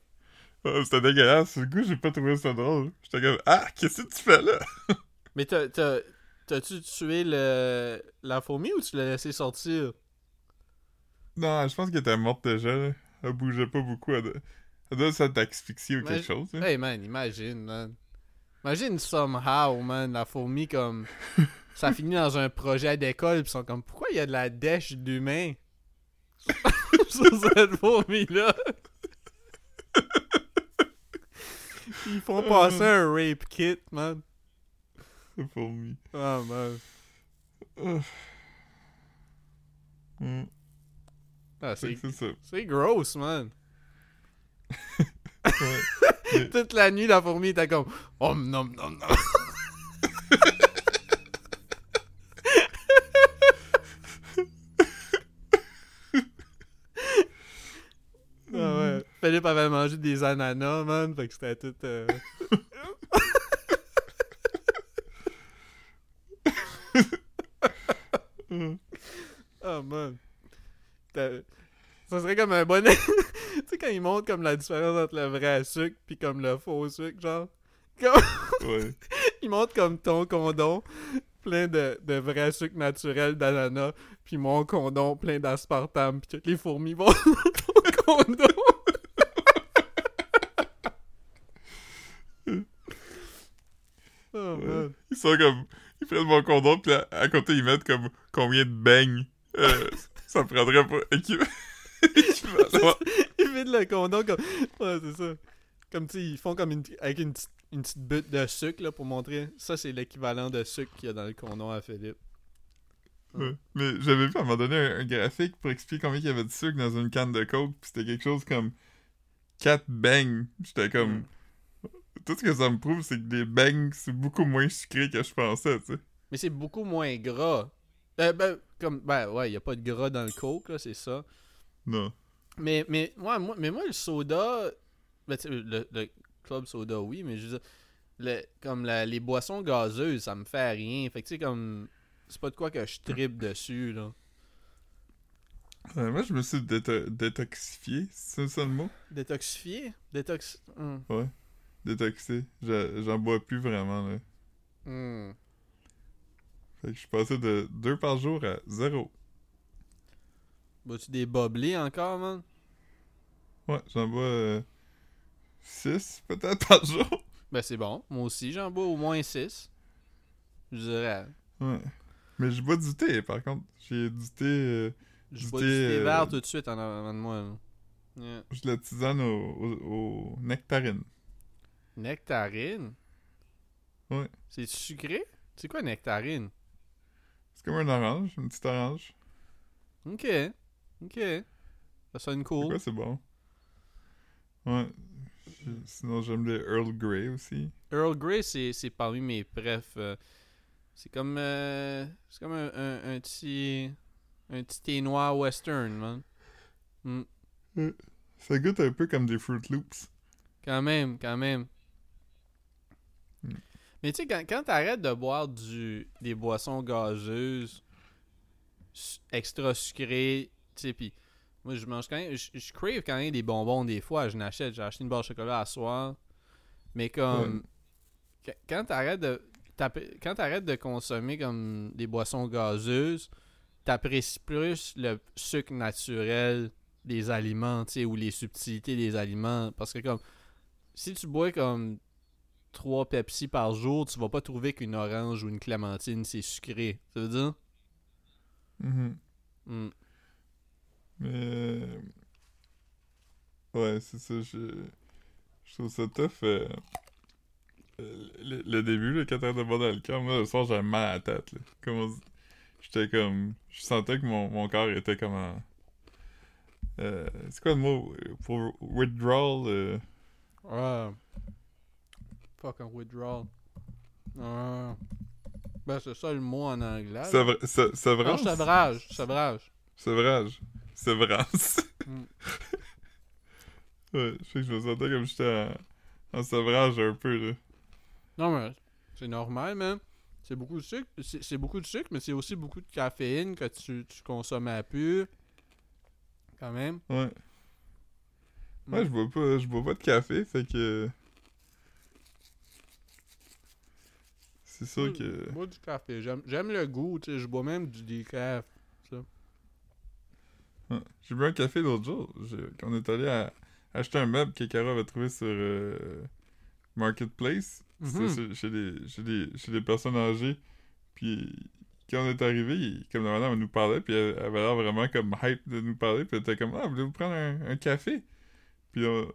C'était dégueulasse. Du coup, j'ai pas trouvé ça drôle. J'étais comme, ah, qu'est-ce que tu fais là? Mais t'as- t'as- t'as-tu tué le, la fourmi ou tu l'as laissé sortir? Non, je pense qu'elle était morte déjà. Là. Elle bougeait pas beaucoup. Elle, elle doit s'être asphyxiée ou quelque chose. hein. Hey man, imagine, man. Imagine somehow, man, la fourmi comme. ça finit dans un projet d'école, pis ils sont comme, pourquoi il y a de la dèche d'humain sur cette fourmi-là? Ils font passer un rape kit, man. C'est fourmi. Oh man. Mm. Ah, c'est C'est gross, man. Toute la nuit, la fourmi était comme, oh nom nom nom. Ah ouais. Philippe avait mangé des ananas, man. Fait que c'était tout. euh. Oh man. Ça serait comme un bon. tu sais, quand ils montrent comme la différence entre le vrai sucre puis comme le faux sucre, genre. Comme... Ouais. Ils montrent comme ton condom plein de, de vrai sucre naturel d'ananas, puis mon condom plein d'aspartame, puis toutes les fourmis vont dans ton condom. Oh. Ils sont comme. Ils prennent mon condom, puis à, à côté, ils mettent comme combien de beignes euh, ça prendrait pour ils vident le condom comme. Ouais, c'est ça. Comme, tu ils font comme une. Avec une, petite- une petite butte de sucre, là, pour montrer. Ça, c'est l'équivalent de sucre qu'il y a dans le condom à Philippe. Ouais. Mais j'avais vu à un moment donné un, un graphique pour expliquer combien il y avait de sucre dans une canne de coke, pis c'était quelque chose comme 4 bangs. J'étais comme. Mm. Tout ce que ça me prouve, c'est que des bangs, c'est beaucoup moins sucré que je pensais, tu sais. Mais c'est beaucoup moins gras. Euh, ben, comme, ben, ouais, il n'y a pas de gras dans le coke, là, c'est ça. Non. Mais, mais, ouais, moi, mais moi, le soda. Ben, tu sais, le, le club soda, oui, mais je veux dire. le- comme la- les boissons gazeuses, ça me fait rien. Fait que, tu sais, comme. C'est pas de quoi que je tripe dessus, là. Euh, moi, je me suis déto- détoxifié, c'est ça le mot? Détoxifié? Détox. Hum. Ouais. Détoxé. Je- J'en bois plus vraiment, là. Hum. Fait que je suis passé de 2 par jour à 0. Bois-tu des boblés encore, man? Ouais, j'en bois 6 peut-être par jour. Ben, c'est bon. Moi aussi, j'en bois au moins 6. Je dirais. Ouais. Mais je bois du thé, par contre. J'ai du thé... euh, Je bois thé, du thé euh, vert tout de suite en avant de moi. Yeah. je la tisane au, au, au nectarine. Nectarine? Ouais. C'est sucré? C'est quoi nectarine? C'est comme un orange, une petite orange. Ok. Ok. Ça sonne cool. quoi, c'est bon? Ouais. Sinon, j'aime les Earl Grey aussi. Earl Grey, c'est c'est parmi mes prefs. euh, c'est comme. euh, c'est comme un, un, un petit. Un petit thé noir western, man. Hmm. Ça goûte un peu comme des Fruit Loops. Quand même, quand même. Mais tu sais, quand, quand t'arrêtes de boire du, des boissons gazeuses extra sucrées, tu sais, pis moi je mange quand même, je, je crave quand même des bonbons des fois, je n'achète, j'ai acheté une barre de chocolat à soir, mais comme, quand- quand t'arrêtes de, quand t'arrêtes de consommer comme des boissons gazeuses, t'apprécies plus le sucre naturel des aliments, tu sais, ou les subtilités des aliments, parce que comme, si tu bois comme 3 Pepsi par jour, tu vas pas trouver qu'une orange ou une clémentine, c'est sucré. Ça veut dire? Mhm. Hmm. Mais. euh, Ouais, c'est ça. Je... je trouve ça tough. euh, euh, Le, le début, là, quand t'arrêtes de boire d'alcool, moi, le soir, j'avais mal à la tête. Là. Comme on dit- J'étais comme. Je sentais que mon, mon corps était comme en. Euh, c'est quoi le mot pour withdrawal euh, Ah. Fucking withdrawal. Ah. Ben, c'est ça le mot en anglais. sevra- se- Non, Sevrage sevrage. Sevrage. Sevrage. Sevrance. Mm. ouais, je sais que je me sentais comme j'étais en, en sevrage un peu, là. Non, mais c'est normal, man. C'est beaucoup de sucre. C'est beaucoup de sucre, mais c'est aussi beaucoup de caféine que tu, tu consommes à pu. Quand même. Ouais. Ouais, Mm. je bois pas, je bois pas de café, fait que. C'est sûr que. je bois du café. J'aime j'aime le goût, tu sais. Je bois même du décaf. Ouais. J'ai bu un café l'autre jour. Quand on est allé à acheter un meuble que Cara avait trouvé sur euh, Marketplace. Mhm. chez, chez des, chez, des, chez des personnes âgées. Puis quand on est arrivé, il- comme la madame nous parlait, puis elle, elle avait l'air vraiment comme hype de nous parler. Puis elle était comme Ah, voulez-vous prendre un, un café? Puis on-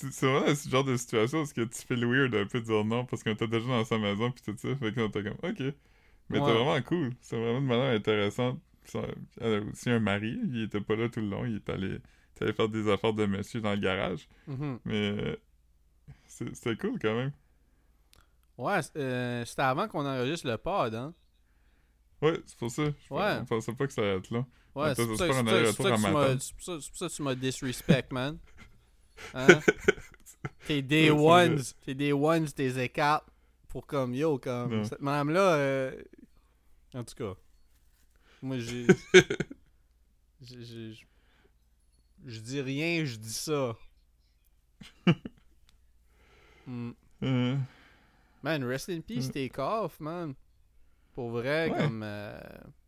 c'est c'est vraiment ce genre de situation où ce que tu fais le weird un peu de dire non parce qu'on était déjà dans sa maison, puis tout ça. Fait qu'on était comme Ok. Mais Ouais. c'était vraiment cool. C'était vraiment une madame intéressante. Elle a aussi un mari. Il était pas là tout le long. Il est allé, il est allé faire des affaires de monsieur dans le garage. Mhm. Mais c'est- c'était cool quand même. Ouais, euh, c'était avant qu'on enregistre le pod, hein? Ouais, c'est pour ça. Je Ouais. On pensait pas que ça allait être là. Ouais, c'est pour c'est c'est que c'est c'est pour ça que tu m'as disrespect, man. Hein? Tes day ones, tes day ones, tes écartes pour comme yo, comme Non. cette madame-là, euh, en tout cas, moi j'ai, je- dis rien, je dis ça. Hmm. Euh, Man, rest in peace, Mm. take off, man. Pour vrai, Ouais. comme, euh,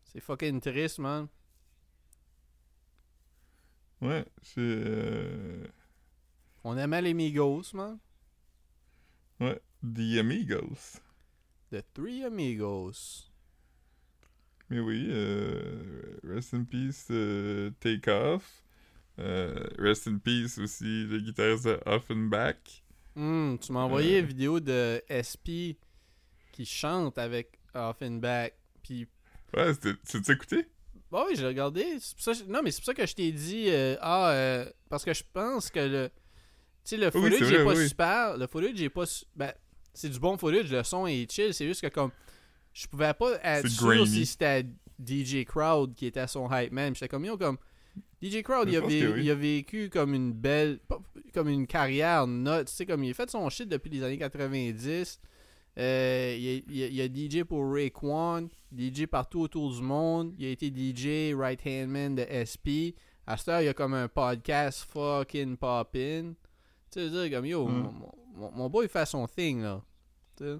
c'est fucking triste, man. ouais, c'est. On aimait les Migos, man. ouais, The Amigos. The Three Amigos. Mais oui, euh, Rest in Peace, euh, Take Off. Euh, rest in peace aussi, le guitariste de Offenbach. Hmm, tu m'as envoyé Euh. une vidéo de SP qui chante avec Offenbach. Puis, Ouais, tu t'es écouté? bah oui, j'ai regardé. Ça- non, mais c'est pour ça que je t'ai dit, ah, parce que je pense que le. Tu sais, le Oui, footage c'est est pas oui. super. Le footage est pas. Ben, c'est du bon footage, le son est chill. C'est juste que, comme. Je pouvais pas être sûr grainy. si c'était DJ Crowd qui était son hype man. J'étais comme, yo, comme. DJ Crowd, il a, oui. il vécu comme une belle. Comme une carrière note. Tu sais, comme il a fait son shit depuis les années 90. Euh, il, a, il a- il a DJ pour Raekwon, DJ partout autour du monde. Il a été DJ right hand man de SP. À cette heure, il y a comme un podcast fucking poppin. Tu sais, dire, comme yo, Mm. mon, mon, mon boy fait son thing là. Tu sais.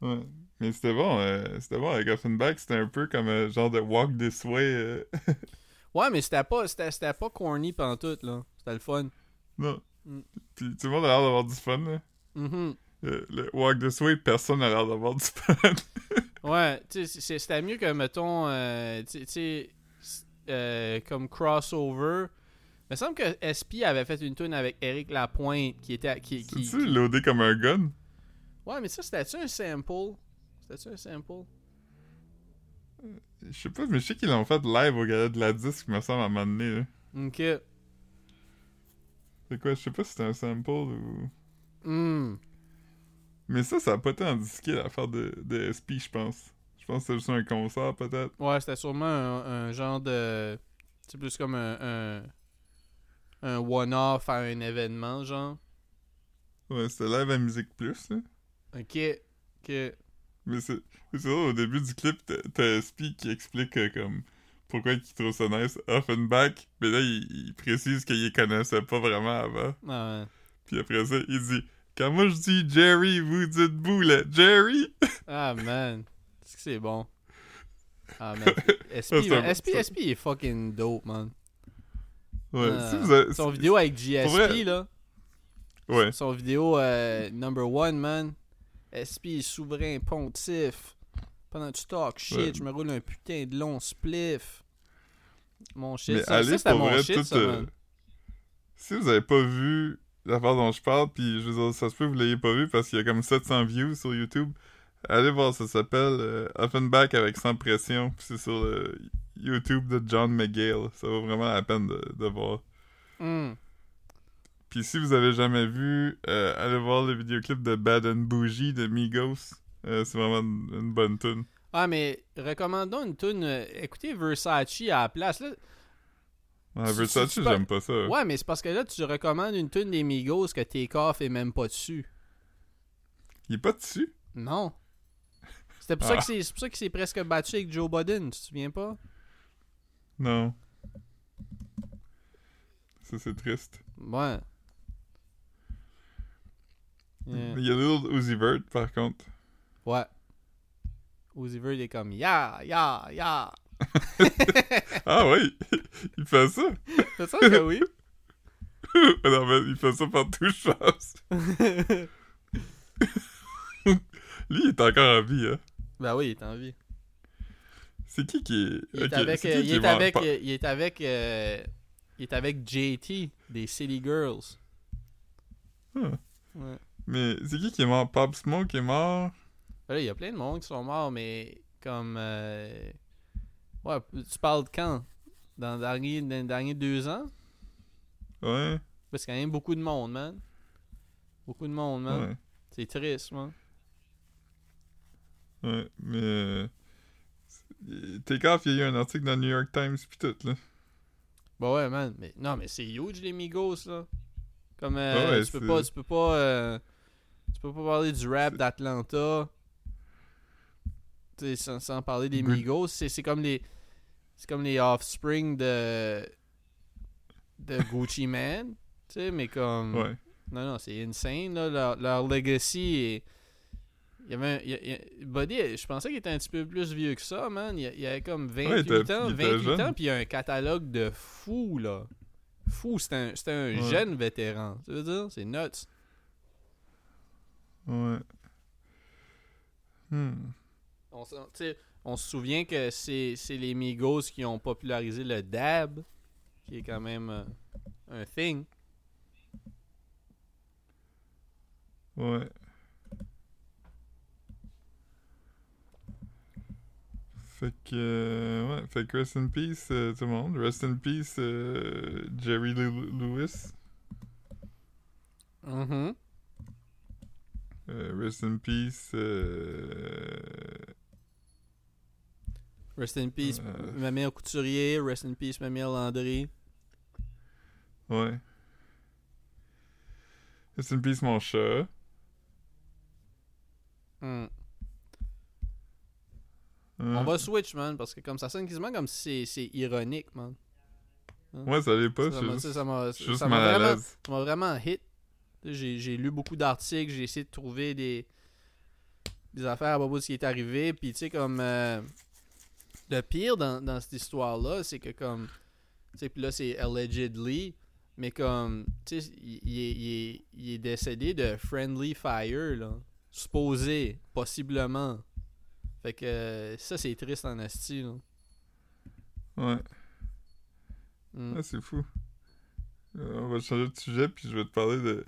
Ouais. Mais c'était bon, euh, c'était bon avec Offenbach, c'était un peu comme un genre de Walk This Way. euh, Ouais, mais c'était pas, c'était, c'était pas corny pantoute là. C'était le fun. non. Mm. Puis tout le monde a l'air d'avoir du fun, là. Mhm. Le, le Walk This Way, personne n'a l'air d'avoir du fun. Ouais, tu sais, c'était mieux que, mettons, euh, tu sais- euh, comme crossover. Il me semble que SP avait fait une tune avec Eric Lapointe qui était. Qui, qui, C'est-tu loadé comme un gun? Ouais, mais ça, c'était-tu un sample? C'était-tu un sample? Je sais pas, mais je sais qu'ils l'ont fait live au gala de la disque, me semble, à un moment donné, là. Ok. C'est quoi, je sais pas si c'était un sample ou... Hmm. Mais ça, ça a pas été en disqué l'affaire de, de SP, je pense. Je pense que c'était juste un concert, peut-être. Ouais, c'était sûrement un, un genre de. C'est plus comme un. un, un one-off à un événement, genre? Ouais, c'était live à Musique Plus, là. Ok. Ok. Mais c'est c'est ça, au début du clip, t'as- t'as SP qui explique euh, comme pourquoi il trouve ça nice, Offenbach, mais là, il, il précise qu'il les connaissait pas vraiment avant. Ah, ouais. Puis après ça, il dit Quand moi je dis Jerry, vous dites Boulet. Jerry Ah, man. Est-ce que c'est bon? Ah, man. SP, c'est. SP, c'est- SP est fucking dope, man. Ouais, Ah, si vous avez- Son si- vidéo avec GSP, vrai. là. Ouais, Son vidéo euh, number one, man. SP souverain pontif. Pendant que tu talk shit, Ouais. je me roule un putain de long spliff. Mon shit, mais ça, allez ça c'était pour mon vrai, shit, tout. ça, euh, si vous avez pas vu l'affaire dont je parle, puis je veux dire, ça se peut que vous l'ayez pas vu parce qu'il y a comme 700 views sur YouTube, allez voir, ça s'appelle euh, Offenbach avec Sans Pression, puis c'est sur le YouTube de John McGill. Ça vaut vraiment la peine de, de voir. Hmm. Puis si vous avez jamais vu, euh, allez voir le vidéoclip de Bad and Bougie de Migos. Euh, c'est vraiment une, une bonne tune. Ah, mais recommandons une tune. euh, écoutez Versace à la place. Là. Versace, j'aime pas ça. Ouais, mais c'est parce que là, tu recommandes une tune des Migos que Takeoff est même pas dessus. Il est pas dessus? Non. C'était pour, ça Ah. que c'est c'est pour ça qu'il s'est presque battu avec Joe Budden, tu te souviens pas? Non. Ça, c'est triste. Ouais. Yeah. Il y a Lil Uzi Vert, par contre. Ouais. Uzi Vert est comme Ya, ya, ya. Ah oui! il fait ça! C'est ça que oui. non, mais il fait ça partout, je pense. Lui, il est encore en vie, hein. Ben oui, il est en vie. C'est qui qui est... Il est avec, euh, qui il qui est mort? avec, Pas- euh, il est avec, euh, il est avec JT des City Girls. Ah. Ouais. Mais c'est qui qui est mort? Pop Smoke est mort? Ben là, il y a plein de monde qui sont morts, mais comme, euh, ouais, tu parles de quand? Dans les derniers, dans les derniers deux ans? Ouais, Parce qu'il y a quand même beaucoup de monde, man. Beaucoup de monde, man. ouais, C'est triste, man. Ouais, mais... euh, c'est- Take Off, il y a eu un article dans le New York Times pis tout, là. Bah ouais, man. Mais, non, mais c'est huge, les Migos, là. Comme, euh, Ah ouais, tu peux pas, tu peux pas, euh, tu peux pas parler du rap d'Atlanta. Tu sais, sans, sans parler des. Migos. C'est, c'est comme les, c'est comme les offspring de, de Gucci Man. Tu sais, mais comme, Ouais. non, non, c'est insane, là. Leur, leur legacy est, il y avait il y a- Buddy, je pensais qu'il était un petit peu plus vieux que ça, man. Il, il avait comme 28 Ouais, il était- ans, il était 28 jeune. ans, puis il y a un catalogue de fou, là. Fou, c'était un, un Ouais. jeune vétéran. Tu veux dire? C'est nuts. Ouais. Hmm. On, se- on souvient que c'est c'est les Migos qui ont popularisé le dab, qui est quand même euh, un thing. Ouais. Fait que, euh, ouais, fait que rest in peace euh, tout le monde. Rest in peace euh, Jerry Lew- Lewis. Mhm. Euh, rest in peace. Rest in peace, ma mère couturier. Rest in peace, ma mère Landry. Ouais. Rest in peace mon chat. Hmm. Hein? On va switch, man, parce que comme ça sonne quasiment comme si c'est- ironique, man. Ouais, ça l'est pas. ça m'a- ça m'a vraiment, vraiment hit. J'ai lu beaucoup d'articles, j'ai essayé de trouver des, des affaires à propos de ce qui est arrivé. Puis, tu sais, comme. euh, le pire dans, dans cette histoire-là, c'est que, comme. Tu sais, puis là, c'est allegedly. Mais, comme. Tu sais, il, il il il est décédé de friendly fire, là. Supposé, possiblement. Fait que euh, ça, c'est triste en asti, là. Ouais. Mm. Ah, c'est fou. Euh, on va changer de sujet, puis je vais te parler de.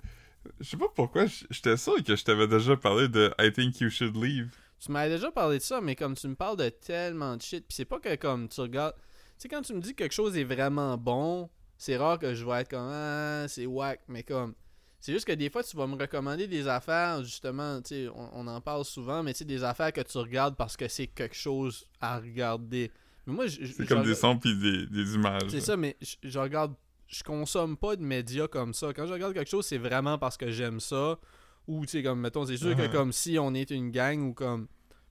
Je sais pas pourquoi, j'étais sûr que je t'avais déjà parlé de I think you should leave. Tu m'avais déjà parlé de ça, mais comme tu me parles de tellement de shit, puis c'est pas que comme tu regardes. Tu sais, quand tu me dis que quelque chose est vraiment bon, c'est rare que je vais être comme Ah, c'est whack, mais comme. C'est juste que des fois, tu vas me recommander des affaires, justement, tu sais, on, on en parle souvent, mais tu sais, des affaires que tu regardes parce que c'est quelque chose à regarder. Mais moi, C'est comme des sons puis des, des images. C'est ça, mais je, je regarde. Je consomme pas de médias comme ça. Quand je regarde quelque chose, c'est vraiment parce que j'aime ça. Ou, tu sais, comme, mettons, c'est sûr que comme si on est une gang ou comme.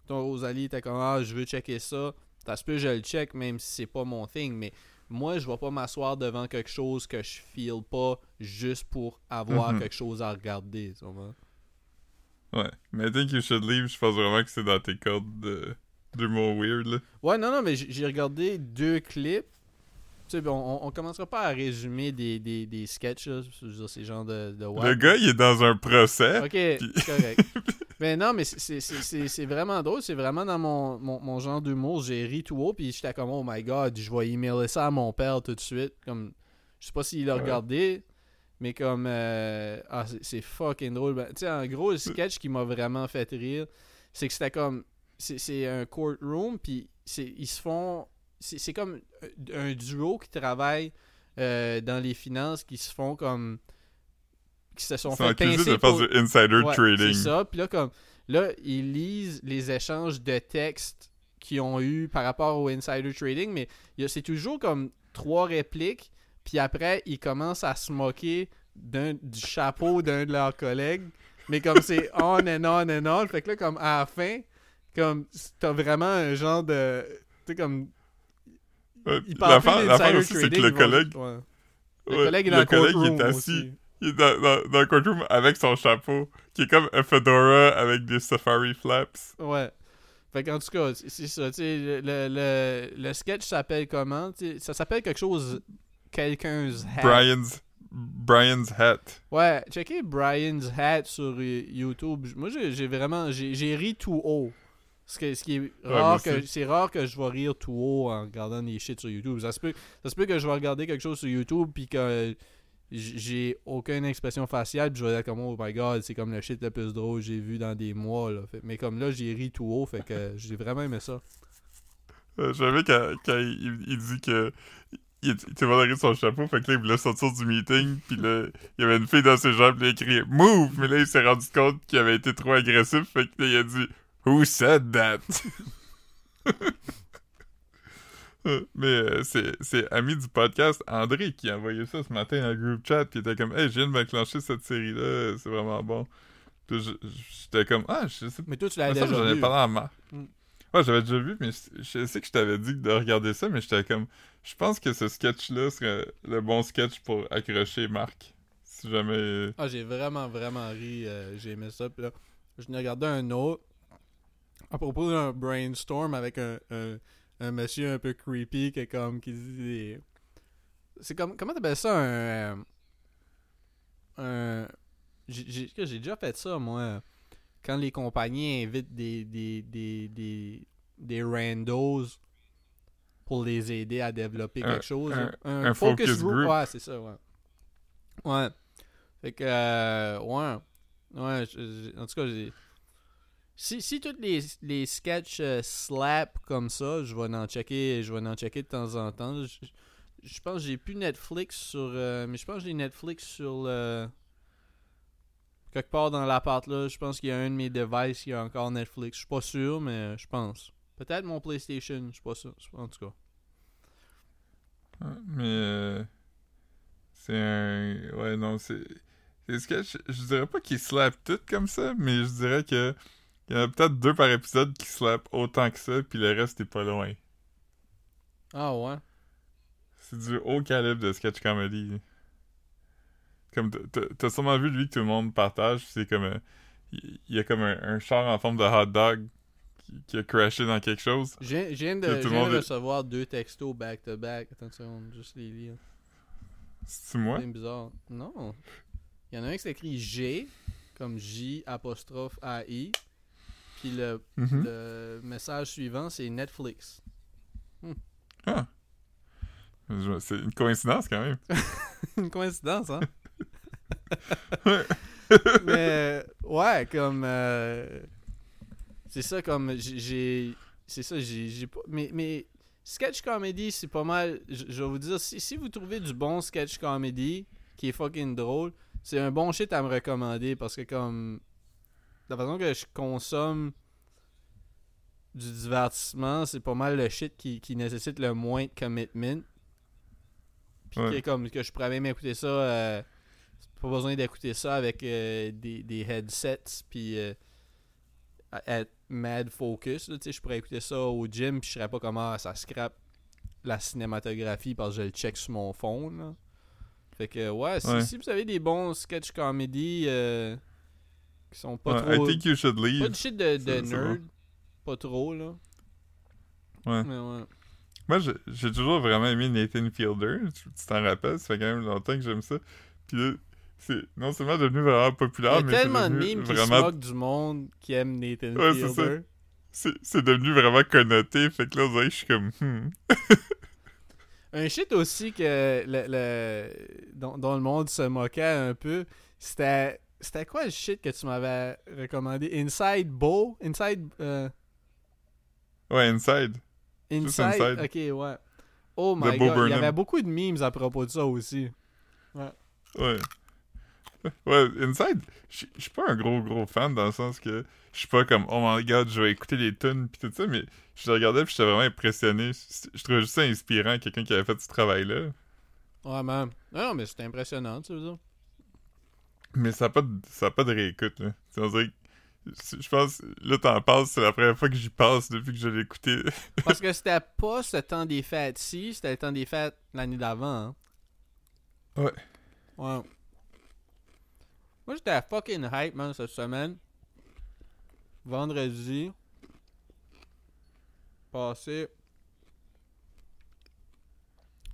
Ton Rosalie était comme, ah, je veux checker ça. Ça se peut, je le check, même si c'est pas mon thing. Mais moi, je vais pas m'asseoir devant quelque chose que je feel pas juste pour avoir Mhm. quelque chose à regarder. Ouais. Mais I think you should leave, je pense vraiment que c'est dans tes cordes de d'humour weird, là. Ouais, non, non, mais j'ai regardé deux clips. Tu sais, bon, on, on commencera pas à résumer des, des, des sketchs, là. Je veux dire, c'est genre de, de Le gars, il est dans un procès. Ok, correct. mais non, mais c'est- vraiment drôle. C'est vraiment dans mon, mon, mon genre d'humour. J'ai ri tout haut, puis j'étais comme, oh my god, je vais emailer ça à mon père tout de suite. Comme, je sais pas s'il a Ouais. regardé, mais comme, euh, ah, c'est- fucking drôle. Ben, tu sais, en gros, le sketch qui m'a vraiment fait rire, c'est que c'était comme, c'est un courtroom, puis c'est- ils se font, c'est c'est comme un duo qui travaille euh, dans les finances, qui se font comme, qui se sont fait pincer de faire pour- du insider Ouais, trading. C'est ça. Puis là, comme, là, ils lisent les échanges de textes qu'ils ont eu par rapport au insider trading, mais c'est toujours comme trois répliques, puis après, ils commencent à se moquer d'un, du chapeau d'un de leurs collègues, mais comme c'est on and on and on, fait que là, comme à la fin, comme, t'as vraiment un genre de. Tu sais, comme. L'affaire d'insider aussi, c'est que le vont- collègue, ouais. Le ouais, collègue est dans le collègue, est assis. aussi. Il est dans, dans, dans le courtroom avec son chapeau, qui est comme un fedora avec des safari flaps. Ouais. Fait qu'en tout cas, c'est ça. Le, le, le, sketch s'appelle comment Ça s'appelle quelque chose. Quelqu'un's hat. Brian's, Brian's hat. Ouais, checkez Brian's hat sur euh, YouTube. Moi, j'ai vraiment. J'ai ri tout haut. Ce, que- ce qui est rare que c'est rare que je vais rire tout haut en regardant des shit sur YouTube. Ça se peut, ça se peut que je vais regarder quelque chose sur YouTube puis que j'ai aucune expression faciale puis je vais être comme oh my god c'est comme le shit le plus drôle que j'ai vu dans des mois là. Mais comme là j'ai ri tout haut fait que j'ai vraiment aimé ça. Euh, J'avais quand, quand il, il dit que il, était mal son chapeau, fait que là, il voulait sortir du meeting, puis là, il y avait une fille dans ses jambes, puis il a crié « Move! » Mais là, il s'est rendu compte qu'il avait été trop agressif, fait que là, il a dit « Who said that? » Mais euh, c'est ami du podcast André qui a envoyé ça ce matin dans le groupe chat, qui était comme « Hey, je viens de m'enclencher cette série-là, c'est vraiment bon. » Puis j'étais comme « Ah, je sais Mais toi tu pas, l'as ça, j'en déjà ai vu. parlé en mars. Mm. Ouais, j'avais déjà vu, mais je, je sais que je t'avais dit de regarder ça, mais j'étais comme... Je pense que ce sketch-là serait le bon sketch pour accrocher Marc. Si jamais... Ah, j'ai vraiment, vraiment ri. euh, j'ai aimé ça. Puis là, je n'ai regardé un autre à propos d'un brainstorm avec un, un, un monsieur un peu creepy qui est comme qui dit C'est comme comment t'appelles ça un euh, un j'ai déjà fait ça moi quand les compagnies invitent des des des des, des randos pour les aider à développer quelque chose. un- un focus group. Ouais, c'est ça, ouais. Ouais. Fait que, euh, ouais. Ouais, en tout cas, j'ai. Si, si tous les, les sketchs euh, slap comme ça, je vais en checker, je vais en checker de temps en temps. Je, je pense que j'ai plus Netflix sur. euh, mais je pense que j'ai Netflix sur le. Quelque part dans l'appart là. Je pense qu'il y a un de mes devices qui a encore Netflix. Je suis pas sûr, mais je pense. Peut-être mon PlayStation, je suis pas sûr. En tout cas. Mais euh, c'est un. Ouais, non, c'est. C'est ce que je, je dirais pas qu'ils slap tout comme ça, mais je dirais que. Il y en a peut-être deux par épisode qui slap autant que ça, puis le reste est pas loin. Ah ouais. C'est du haut calibre de sketch comedy. Comme t'as- sûrement vu lui que tout le monde partage, c'est comme euh, il il y a comme un, un char en forme de hot dog qui, qui a crashé dans quelque chose. Je viens- de, tout le de monde est- recevoir deux textos back-to-back. Attends une seconde, juste les lire. C'est moi? C'est bizarre. Non. Il y en a un qui s'écrit G, comme J apostrophe AI. Puis le, Mhm. le message suivant, c'est Netflix. Ah. Je- C'est une coïncidence quand même. Une coïncidence, hein? Mais, ouais, comme. euh, c'est ça, comme. j'ai-. C'est ça, j'ai j'ai pas. Mais, mais sketch comedy, c'est pas mal. Je, je vais vous dire, si, si vous trouvez du bon sketch comedy qui est fucking drôle, c'est un bon shit à me recommander parce que, comme. La façon que je consomme du divertissement, c'est pas mal le shit qui, qui nécessite le moins de commitment. Puis Ouais. comme que je pourrais même écouter ça. euh, pas besoin d'écouter ça avec euh, des, des headsets puis euh, être mad focus. là, tu sais, je pourrais écouter ça au gym puis je serais pas comment ça scrape la cinématographie parce que je le check sur mon phone. là. Fait que ouais, si, Ouais. si vous avez des bons sketch comedy euh, qui sont pas Ouais, trop. I think you should Pas leave. de shit de, de nerd. Pas trop là. Ouais. Mais ouais. Moi, j'ai toujours vraiment aimé Nathan Fielder. Tu t'en rappelles? Ça fait quand même longtemps que j'aime ça. Puis là, c'est non seulement devenu vraiment Il y populaire, a mais c'est tellement de devenu memes qui se vraiment... du monde qui aime Nathan Ouais, c'est ça. Fielder. C'est c'est devenu vraiment connoté. Fait que là, on je suis comme... Hmm. Un shit aussi que le, le- dont, dont le monde se moquait un peu, c'était c'était quoi le shit que tu m'avais recommandé? Inside Bow Inside euh, Ouais, Inside. Inside? Inside. Ok, ouais. Oh my god, il y avait beaucoup de memes à propos de ça aussi. Ouais. Ouais, Inside, je suis pas un gros gros fan dans le sens que je suis pas comme oh my god, je vais écouter les tunes pis tout ça, mais je le regardais pis j'étais vraiment impressionné. Je, trouvais juste ça inspirant, quelqu'un qui avait fait ce travail-là. Ouais, man. Non, non, mais c'était impressionnant, tu veux dire. Mais ça a pas de, ça a pas de réécoute, là. On dirait que- je pense, là t'en parles, c'est la première fois que j'y passe depuis que je l'ai écouté. Parce que c'était pas ce temps des fêtes-ci, c'était le temps des fêtes l'année d'avant. hein. Ouais. Ouais. Moi, j'étais fucking hype, man, cette semaine. Vendredi. Passé.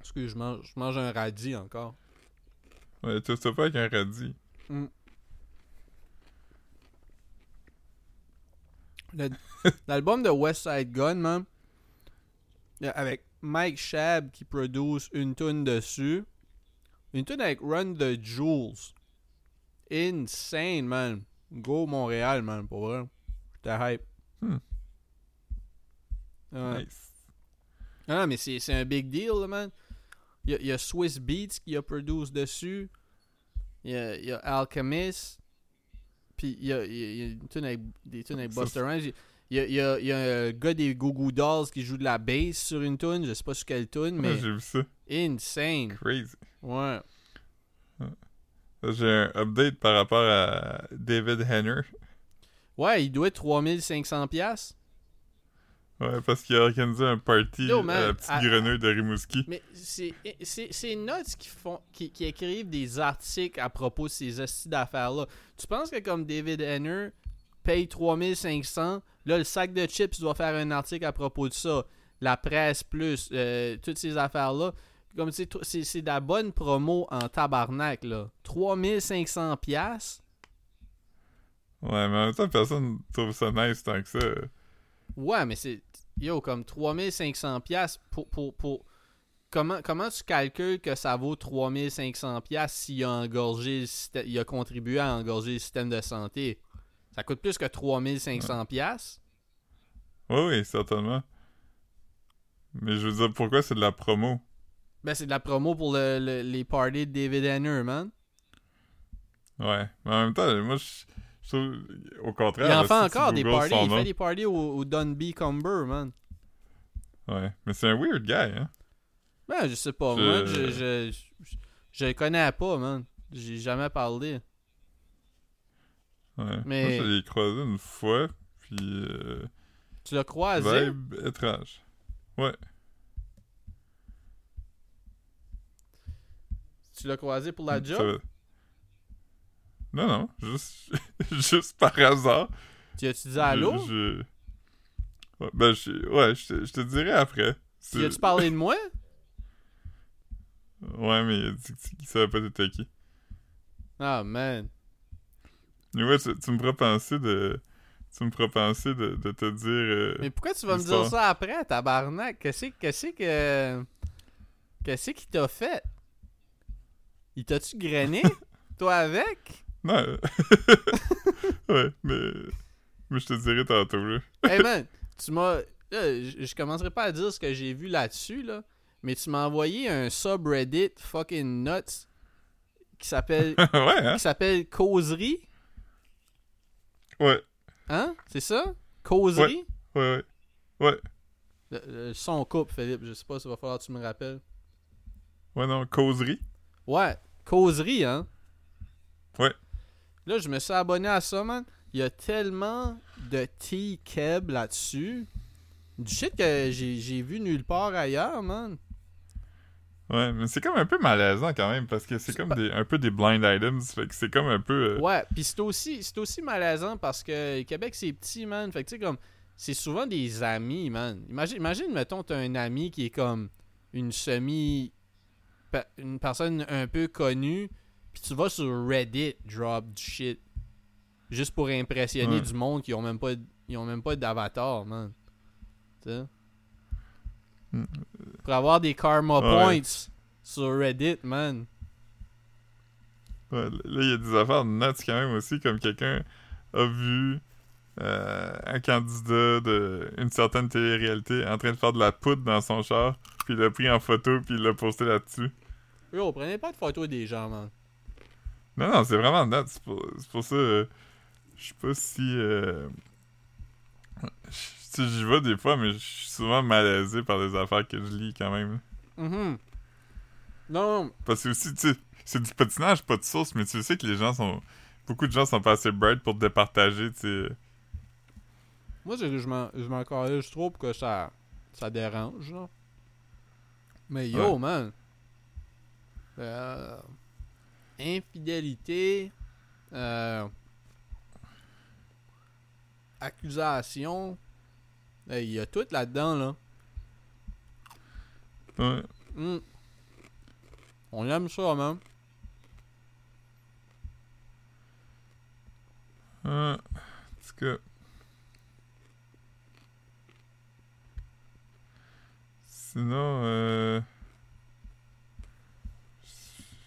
Excuse, je mange, je mange un radis encore. Ouais, tu sais pas avec un radis. Le- L'album de West Side Gun, man. Avec Mike Shab qui produce une tune dessus. Une tune avec Run the Jewels. Insane, man. Go Montréal, man, pour vrai. J'étais hype. Hmm. Ouais. Nice. Ah mais c'est un big deal, man. Il y a, il y a Swiss Beats qui a produit dessus. Il y a, il y a Alchemist. Puis il y a, il y a- une tune avec, des tunes avec Buster Rhymes. Il y a, il y a- il y a un gars des Goo Goo Dolls qui joue de la bass sur une tune. Je sais pas sur quelle tune, mais j'ai vu ça. insane. Crazy. Ouais. Là, J'ai un update par rapport à David Henner. Ouais, il doit être 3500$. Ouais, parce qu'il a organisé un party Yo, à la petite à- grenouille de Rimouski. Mais c'est nuts qui font qui, qui écrivent des articles à propos de ces hosties d'affaires là. Tu penses que comme David Henner paye 3500, là le sac de chips doit faire un article à propos de ça, la presse plus euh, toutes ces affaires là. Comme c'est de la bonne promo en tabarnak là. 3500 pièces. Ouais, mais en même temps, personne trouve ça nice tant que ça. Ouais, mais c'est yo comme 3500 pièces pour pour pour comment, comment tu calcules que ça vaut 3500$ piastres s'il a engorgé le système- il a contribué à engorger le système de santé? Ça coûte plus que 3500$. piastres? Oui, oui, certainement. Mais je veux dire, pourquoi c'est de la promo? Ben, c'est de la promo pour le- le- les parties de David Hanner, man. Ouais. Mais en même temps, moi, je, Au contraire... Il en fait encore des parties. Il nom- fait des parties au, au Dunby Cumber, man. Ouais. Mais c'est un weird guy, hein? Ben, je sais pas, Je- moi. Je, je, je, je le connais pas, man. J'ai jamais parlé. Ouais. Mais- Moi, je l'ai croisé une fois, puis... Euh, Tu l'as croisé? vibe étrange. Ouais. Tu l'as croisé pour la job? Non, non. Juste, juste par hasard. Tu as-tu dit allô? Je, je- Ouais, ben, je... ouais, je te, je te dirai après. Tu as-tu parlé de moi? Ouais, mais il a dit qu'il savait pas t'étais qui. Ah, man. Mais ouais, tu, tu me feras penser de... Tu me feras penser de, de te dire... euh, Mais pourquoi tu vas me dire ça après, tabarnak? Qu'est-ce qu'est-ce que. Qu'est-ce qu'il t'a fait? Il t'a-tu grainé? Toi avec? Non. ouais, mais... Mais je te dirai tantôt, là. Hey man, tu m'as. Je je commencerai pas à dire ce que j'ai vu là-dessus, là. Mais tu m'as envoyé un subreddit fucking nuts qui s'appelle. ouais, hein? qui s'appelle Causerie. Ouais, Hein? C'est ça? Causerie? ouais, ouais. Ouais. Le, le son coupe, Philippe. Je sais pas s'il va falloir que tu me rappelles. Ouais, non, causerie. Ouais, causerie, hein? Ouais. Là, je me suis abonné à ça, man. Il y a tellement de T-Keb là-dessus. Du shit que j'ai vu nulle part ailleurs, man. Ouais, mais c'est comme un peu malaisant quand même, parce que c'est comme pas- des, un peu des blind items, fait que c'est comme un peu... euh, Ouais, puis c'est aussi, aussi malaisant parce que Québec, c'est petit, man. Fait que, tu sais, comme, c'est souvent des amis, man. Imagine, imagine mettons, t'as un ami qui est comme une semi... une personne un peu connue, puis tu vas sur Reddit drop du shit. Juste pour impressionner Ouais. du monde qui ont même pas, ils ont même pas d'avatar, man. Tu sais? Mm. Pour avoir des karma Ouais. points sur Reddit, man. Ouais, là, il y a des affaires nuts quand même aussi, comme quelqu'un a vu euh, un candidat d'une certaine télé-réalité en train de faire de la poudre dans son char, puis il l'a pris en photo, puis il l'a posté là-dessus. Yo, prenez pas de photos des gens, man. Non, non, c'est vraiment nuts. C'est pour, pour ça, euh, je sais pas si... Euh, je- tu sais, j'y vais des fois, mais je suis souvent malaisé par les affaires que je lis quand même. Mhm. Non, non, Parce que aussi, tu sais, c'est du patinage, pas de source, mais tu sais que les gens sont... Beaucoup de gens sont pas assez bright pour te départager, tu sais. Moi, je m'en, je m'en calisse trop pour que ça, ça dérange, là. Mais yo, Ouais. man. Euh, infidélité. Euh, accusation. Euh, Il y a tout là-dedans, là. Ouais. Hmm. On aime ça, man. Ouais. En tout cas. Sinon, euh...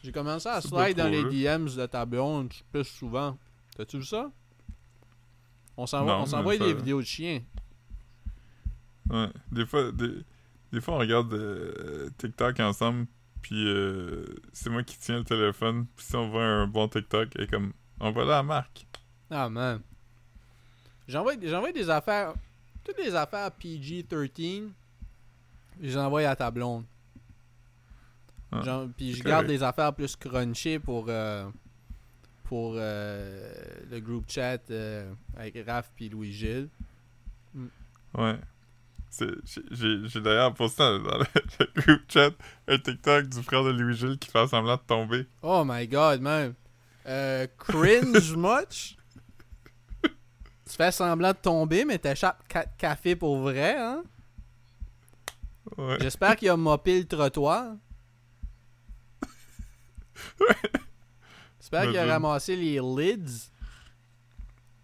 J'ai commencé à slide dans les. DMs de ta blonde plus souvent. T'as-tu vu ça? On s'envoie, des vidéos de chiens. Ouais. Des fois, des, des fois on regarde euh, TikTok ensemble, puis euh, c'est moi qui tiens le téléphone, puis si on voit un bon TikTok, et comme, on va là à Marc. Ah, man. J'envoie, j'envoie des affaires. Toutes les affaires PG-13. Je les envoie à ta blonde. Ah, Genre, puis je garde des affaires plus crunchées pour. euh, pour euh, le groupe chat euh, avec Raph puis Louis-Gilles. Ouais. C'est- J'ai d'ailleurs posté dans dans le, le groupe chat un TikTok du frère de Louis-Gilles qui fait semblant de tomber. Oh my god, man. Cringe much? tu fais semblant de tomber, mais t'échappes 4 cafés pour vrai, hein? Ouais. J'espère qu'il a mopé le trottoir. J'espère qu'il a ramassé les lids.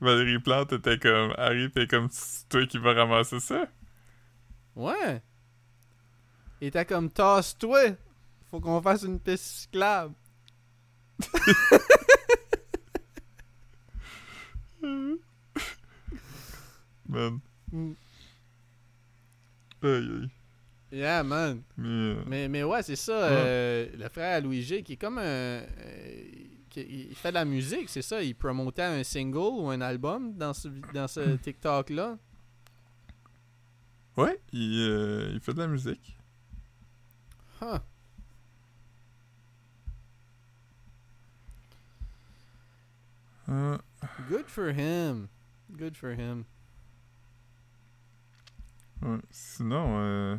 Valérie Plante était comme, arrive et comme, toi qui vas ramasser ça? Ouais. Il était comme tasse-toi. Faut qu'on fasse une piste cyclable. Man. Mm. Aïe, aïe. Yeah, man. Mais, Mais, mais ouais, c'est ça. euh, le frère G, qui est comme un. euh, qui- il fait de la musique, c'est ça. Il promotait un single ou un album dans ce, dans ce TikTok-là. Ouais, il, euh, il fait de la musique. Huh. Good for him. Good for him. ouais. Sinon, euh,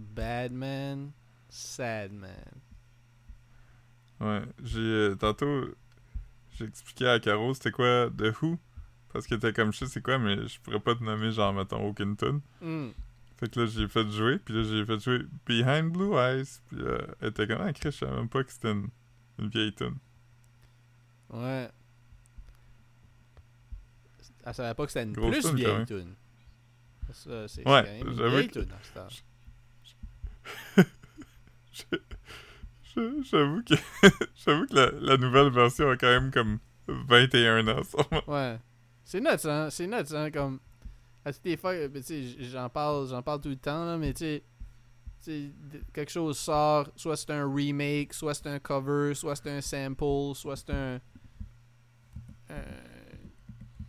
Bad man, sad man. ouais, j'ai euh, tantôt j'ai expliqué à Caro c'était quoi The Who parce que t'es comme je sais c'est quoi mais je pourrais pas te nommer genre mettons aucune tune. Hmm. Fait que là j'ai fait jouer puis là j'ai fait jouer Behind Blue Eyes puis euh, elle était comme ah Chris je savais même pas que c'était une, une vieille tune. Ouais. Elle savait pas que c'était une Grosse plus tune, vieille tune. Ça, c'est Ouais, une vieille tune à cette heure. Je- J'avoue que j'avoue que la, nouvelle version a quand même comme 21 ans. Ouais. C'est nuts, hein. C'est nuts, hein. Comme. À toutes les fois, ben, j'en parle, j'en parle tout le temps, là, mais tu sais. quelque chose sort, soit c'est un remake, soit c'est un cover, soit c'est un sample, soit c'est un-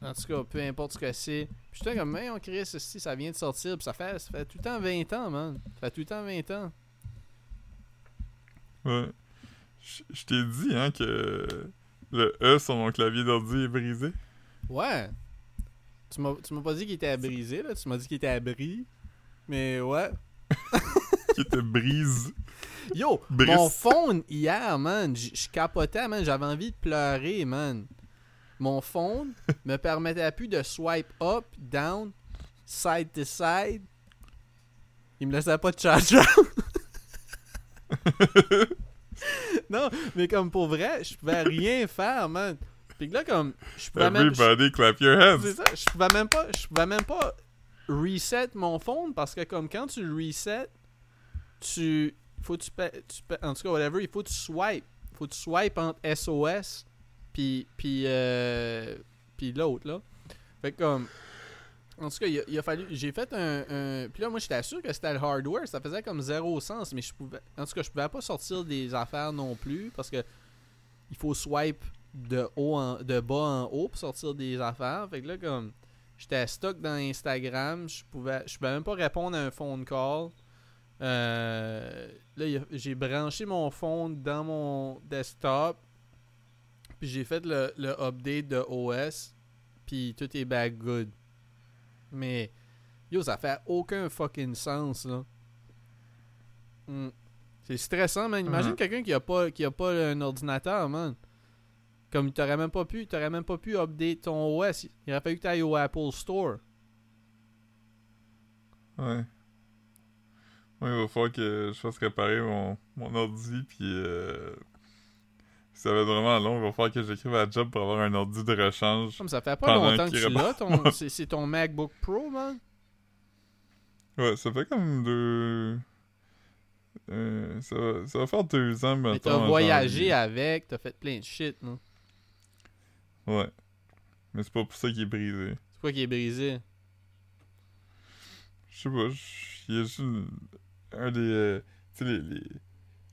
En tout cas, peu importe ce que c'est. Puis j'étais comme, mais on crée ceci, ça vient de sortir, puis ça fait, ça fait tout le temps 20 ans, man. Ça fait tout le temps 20 ans. Ouais. Je t'ai dit hein que le E sur mon clavier d'ordi est brisé. Ouais. Tu m'as pas dit qu'il était à briser, là. Tu m'as dit qu'il était à bris. Mais ouais. Qui était brise. Yo, Brice. mon phone hier, man, je capotais, man, j'avais envie de pleurer, man. Mon phone me permettait plus de swipe up, down, side to side. Il me laissait pas de charger. non, mais comme pour vrai, je pouvais rien faire, man. Puis que là, comme, je pouvais même... Everybody clap your hands. c'est ça, je pouvais même pas, je pouvais même pas reset mon phone parce que comme quand tu le reset, tu faut tu, en tout cas whatever, il faut que tu swipe, faut que tu swipe entre SOS puis puis euh, l'autre là. Fait comme en tout cas, il a, fallu j'ai fait un, un puis là moi j'étais sûr que c'était le hardware, ça faisait comme zéro sens mais je pouvais en tout cas, je pouvais pas sortir des affaires non plus parce que il faut swipe de haut en, de bas en haut pour sortir des affaires. Fait que là, comme j'étais stock dans Instagram, je pouvais je pouvais même pas répondre à un phone call. Euh, là, j'ai branché mon phone dans mon desktop. Puis j'ai fait le, le update de OS. Puis tout est back good. Mais yo, ça fait aucun fucking sens là. Hmm. C'est stressant, man. Imagine Mhm. quelqu'un qui a pas qui a pas un ordinateur, man. Comme t'aurais même pas pu, t'aurais même pas pu update ton OS. Il aurait fallu que t'ailles au Apple Store. Ouais. Ouais, il va falloir que je fasse réparer mon, mon ordi, puis euh, ça va être vraiment long. Il va falloir que j'écrive à la job pour avoir un ordi de rechange. Comme ça fait pas longtemps que tu l'as, ton, c'est, ton MacBook Pro, man. Ouais, ça fait comme deux... Euh, ça, va, ça va faire deux ans, Mais mettons, t'as voyagé avec, t'as fait plein de shit, non? Ouais. Mais c'est pas pour ça qu'il est brisé. C'est quoi qui est brisé? Je sais pas, il y a juste un des... euh, tu sais, les, les,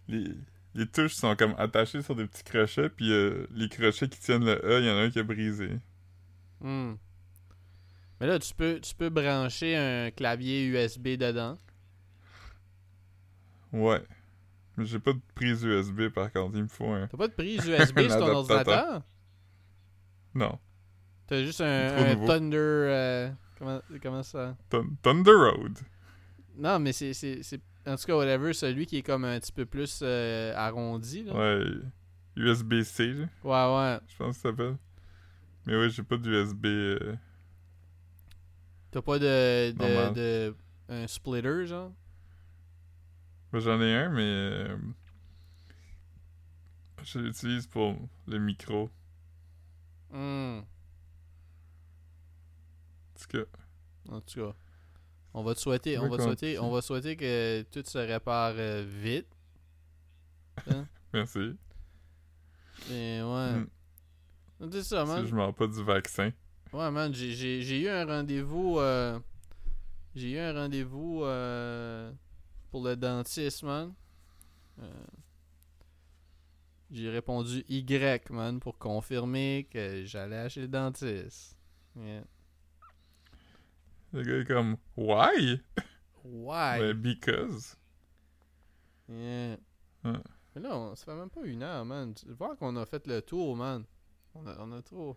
les, les touches sont comme attachées sur des petits crochets, puis euh, les crochets qui tiennent le E, il y en a un qui est brisé. Hmm. Mais là, tu peux, tu peux brancher un clavier USB dedans. Ouais. Mais j'ai pas de prise USB, par contre, il me faut un... T'as pas de prise USB sur ton ordinateur? Non. T'as juste un. Thunder... euh, comment, comment ça... Thun- Thunder Road. Non, mais c'est... En tout cas, whatever, celui qui est comme un petit peu plus euh, arrondi, là. Ouais. USB-C, là, Ouais, ouais. je pense que ça s'appelle. Mais ouais, j'ai pas d'USB... Euh... T'as pas de, de, Normal. de... Un splitter, genre? ben, J'en ai un, mais... euh, Je l'utilise pour le micro. Hmm. En tout cas, En tout cas. On va te souhaiter, on va souhaiter, on va souhaiter que tout se répare euh, vite. Merci. Mais ouais. Mm. C'est ça, man. Si je m'en pas du vaccin. Ouais, man, j'ai- eu un rendez-vous. euh, J'ai eu un rendez-vous euh, pour le dentiste, man. Euh, j'ai répondu Y, man, pour confirmer que j'allais chez le dentiste. Yeah. Le gars est comme, why? Why? Ben, because. Yeah. Ouais. Mais là, on, ça fait même pas une heure, man. Tu vois qu'on a fait le tour, man. On a, on a trop.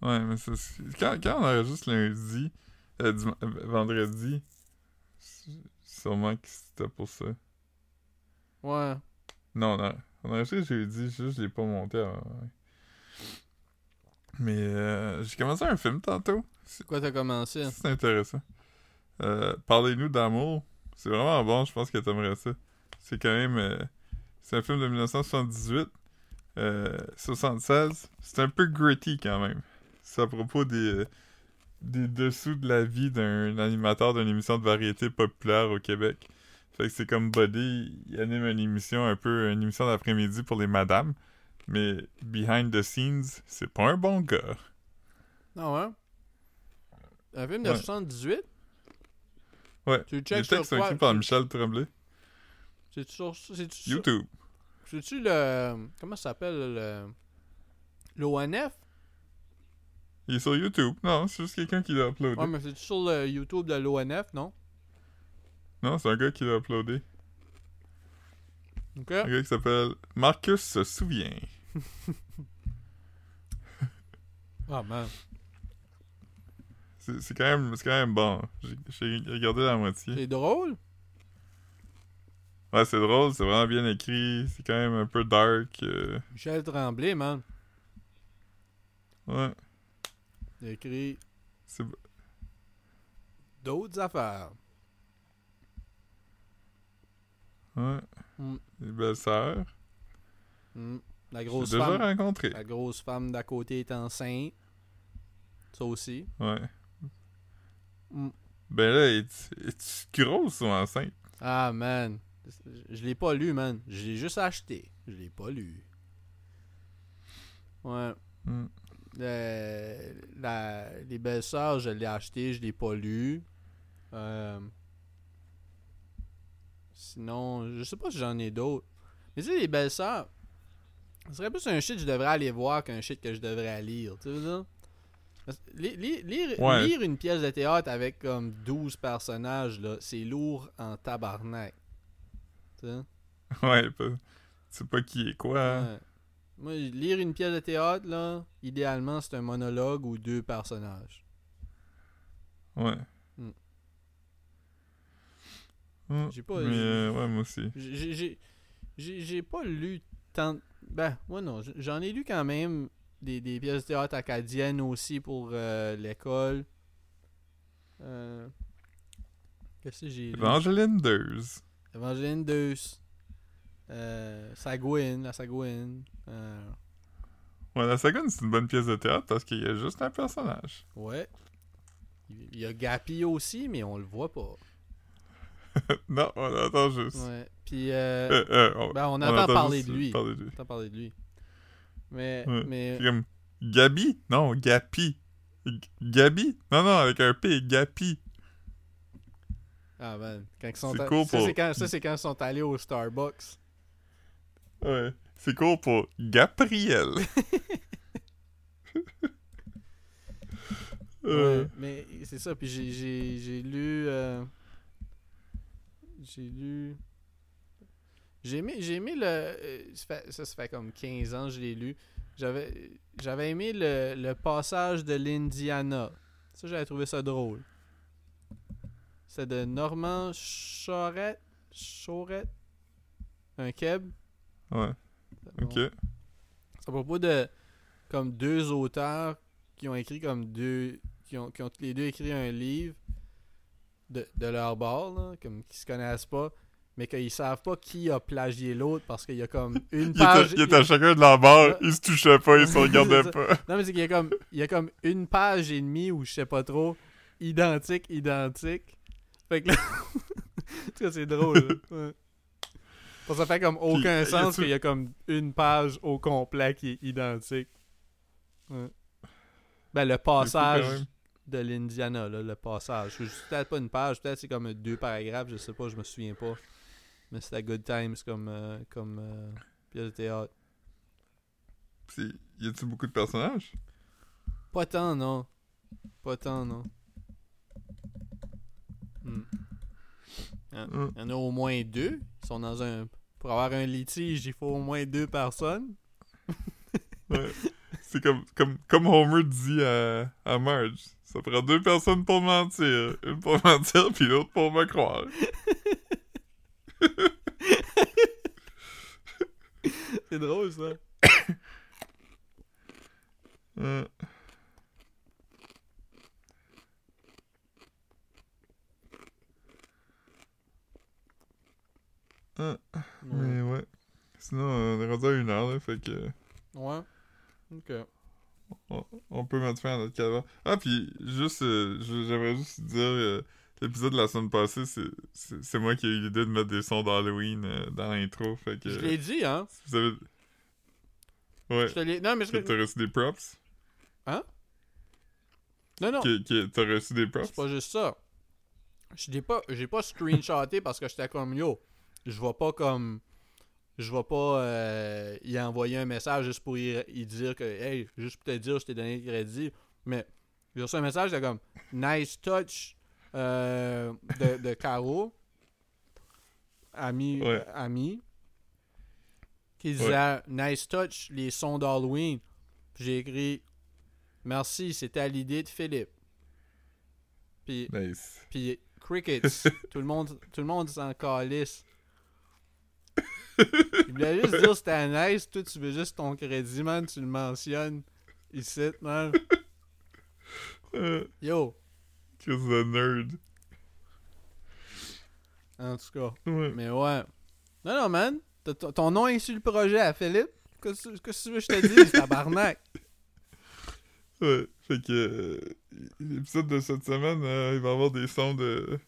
Ouais, mais c'est... Quand, quand on enregistre lundi, euh, euh, vendredi, sûrement que c'était pour ça. Ouais. Non, non. On a enregistré jeudi, juste je l'ai pas monté avant. ouais. Mais euh, j'ai commencé un film tantôt. C'est Quoi, t'as commencé? c'est intéressant. Euh, Parlez-nous d'amour. C'est vraiment bon, je pense que t'aimerais ça. C'est quand même... euh, c'est un film de 1978. euh, 76. C'est un peu gritty quand même. C'est à propos des, euh, des dessous de la vie d'un animateur d'une émission de variété populaire au Québec. Fait que c'est comme Buddy, il anime une émission un peu, une émission d'après-midi pour les madames. Mais behind the scenes, c'est pas un bon gars. Ah ouais? Un film de Ouais. 78? Ouais. Tu checks sur textes sont quoi? écrits par Michel Tremblay. C'est-tu sur... C'est-tu sur... YouTube. C'est-tu le... Comment ça s'appelle, le... L'ONF? Il est sur YouTube. Non, c'est juste quelqu'un qui l'a uploadé. Ouais, mais c'est-tu sur le YouTube de l'ONF, non? Non, c'est un gars qui l'a uploadé. Ok. Un gars qui s'appelle Marcus se souvient. Ah, man. C'est quand même quand même bon. J'ai regardé la moitié. C'est drôle? Ouais, c'est drôle, c'est vraiment bien écrit, c'est quand même un peu dark. euh, Michel Tremblay, man. ouais, Il écrit d'autres affaires. ouais. Mm. Les belles sœurs. Hmm. La grosse déjà femme. rencontré. La grosse femme d'à côté est enceinte. Ça aussi. Ouais. Mm. Ben là, es-tu grosse ou enceinte? Ah, man. Je l'ai pas lu, man. Je l'ai juste acheté. Je l'ai pas lu. Ouais. Hmm. Euh, la- les belles-sœurs, je l'ai acheté, je l'ai pas lu. Euh, sinon, je sais pas si j'en ai d'autres. Mais tu sais, les belles-sœurs, ce serait plus un shit que je devrais aller voir qu'un shit que je devrais lire. Tu veux dire? Lire, Ouais. lire une pièce de théâtre avec comme 12 personnages, là, c'est lourd en tabarnak. Tu sais? Ouais, sais pas qui est quoi. hein. Ouais. Moi, lire une pièce de théâtre, là, idéalement, c'est un monologue ou deux personnages. Ouais. Hmm. Hmm. J'ai pas- Mais euh, ouais, moi aussi. J'ai- pas lu tant. Ben, moi non, j'en ai lu quand même des, des pièces de théâtre acadiennes aussi pour euh, l'école. Euh, Qu'est-ce que j'ai lu? Evangeline Deuse. Evangeline Deus. Euh, Sagouine, la Sagouine. Euh, Ouais, la seconde, c'est une bonne pièce de théâtre parce qu'il y a juste un personnage. ouais. Il il y a Gapi aussi, mais on le voit pas. non, on attend juste. Ouais. Puis, euh, Euh, euh, on, ben, on on entend parler de lui. parler de lui. On entend parler de lui. Mais, Ouais. mais C'est comme Gabi? Non, Gapi. G- Gabi? Non, non, avec un P, Gapi. Ah man, quand ils sont C'est cool ça, pour- c'est quand, ça, c'est quand ils sont allés au Starbucks. Ouais. C'est court pour Gabriel. Euh, Ouais, mais c'est ça, puis j'ai, j'ai, j'ai lu... j'ai lu... J'ai aimé, j'ai aimé le... euh, ça, fait, ça, ça fait comme 15 ans que je l'ai lu. J'avais, j'avais aimé le, le passage de l'Indiana. Ça, j'avais trouvé ça drôle. C'est de Normand Charette. Charette. Un keb. Ouais, Bon. ok. C'est à propos de comme deux auteurs qui ont écrit comme deux qui ont, qui ont tous les deux écrit un livre de, de leur bord là, comme qui se connaissent pas mais qu'ils savent pas qui a plagié l'autre parce qu'il y a comme une Il page il était à chacun de barre, Ouais. ils se touchaient pas, ils se regardaient pas. non mais c'est qu'il y a comme il y a comme une page et demie ou je sais pas trop identique, identique. Fait que là. en tout cas, c'est drôle. Ouais. Ça fait comme aucun Puis, sens qu'il y a comme une page au complet qui est identique. Ouais. Ben, le passage. De l'Indiana, le passage. C'est peut-être pas une page, peut-être c'est comme deux paragraphes, je sais pas, je me souviens pas. Mais c'était Good Times comme, euh, comme euh, pièce de théâtre. Y a-tu beaucoup de personnages? Pas tant, non. Pas tant, non. Hmm. Il y en- Hum. il y en a au moins deux. Ils sont dans un. Pour avoir un litige, il faut au moins deux personnes. Ouais. C'est comme, comme, comme Homer dit à, à Marge. Ça prend deux personnes pour mentir. Une pour mentir, puis l'autre pour me croire. C'est drôle, ça. Ouais. Ah, Ouais. mais ouais. Sinon, on est rendu à une heure, là, fait que Ouais. Ok. on, on peut mettre fin à notre cadre. Ah, puis juste, euh, j'aimerais juste dire, euh, l'épisode de la semaine passée, c'est- moi qui ai eu l'idée de mettre des sons d'Halloween euh, dans l'intro, fait que... Je l'ai dit, hein. si vous avez... Ouais, Je te l'ai. Non, mais je. t'as reçu des props? Non, non. Que t'as reçu des props? C'est pas juste ça. Je l'ai pas, j'ai pas screenshoté parce que j'étais comme yo. Je vais pas comme. Je vais pas euh, y envoyer un message juste pour y, y dire que hey, juste pour te dire je t'ai donné le crédit. Mais j'ai reçu un message de comme nice touch euh, de, de Caro. Ami, Ouais. ami. Qui disait nice touch, les sons d'Halloween. J'ai écrit merci, c'était à l'idée de Philippe. Puis Nice. puis Crickets, tout le monde, tout le monde s'en calisse. Il voulait juste dire c'était nice, toi tu veux juste ton crédit, man, tu le mentionnes ici, man. Euh, Yo, Chris the nerd? en tout cas. Ouais. Mais ouais. Non, non, man. Ton nom est sur le projet à Philippe. Qu'est-ce que qu'est-ce que tu veux que je te dise, tabarnak? Ouais. Fait que euh, l'épisode de cette semaine, euh, il va y avoir des sons de.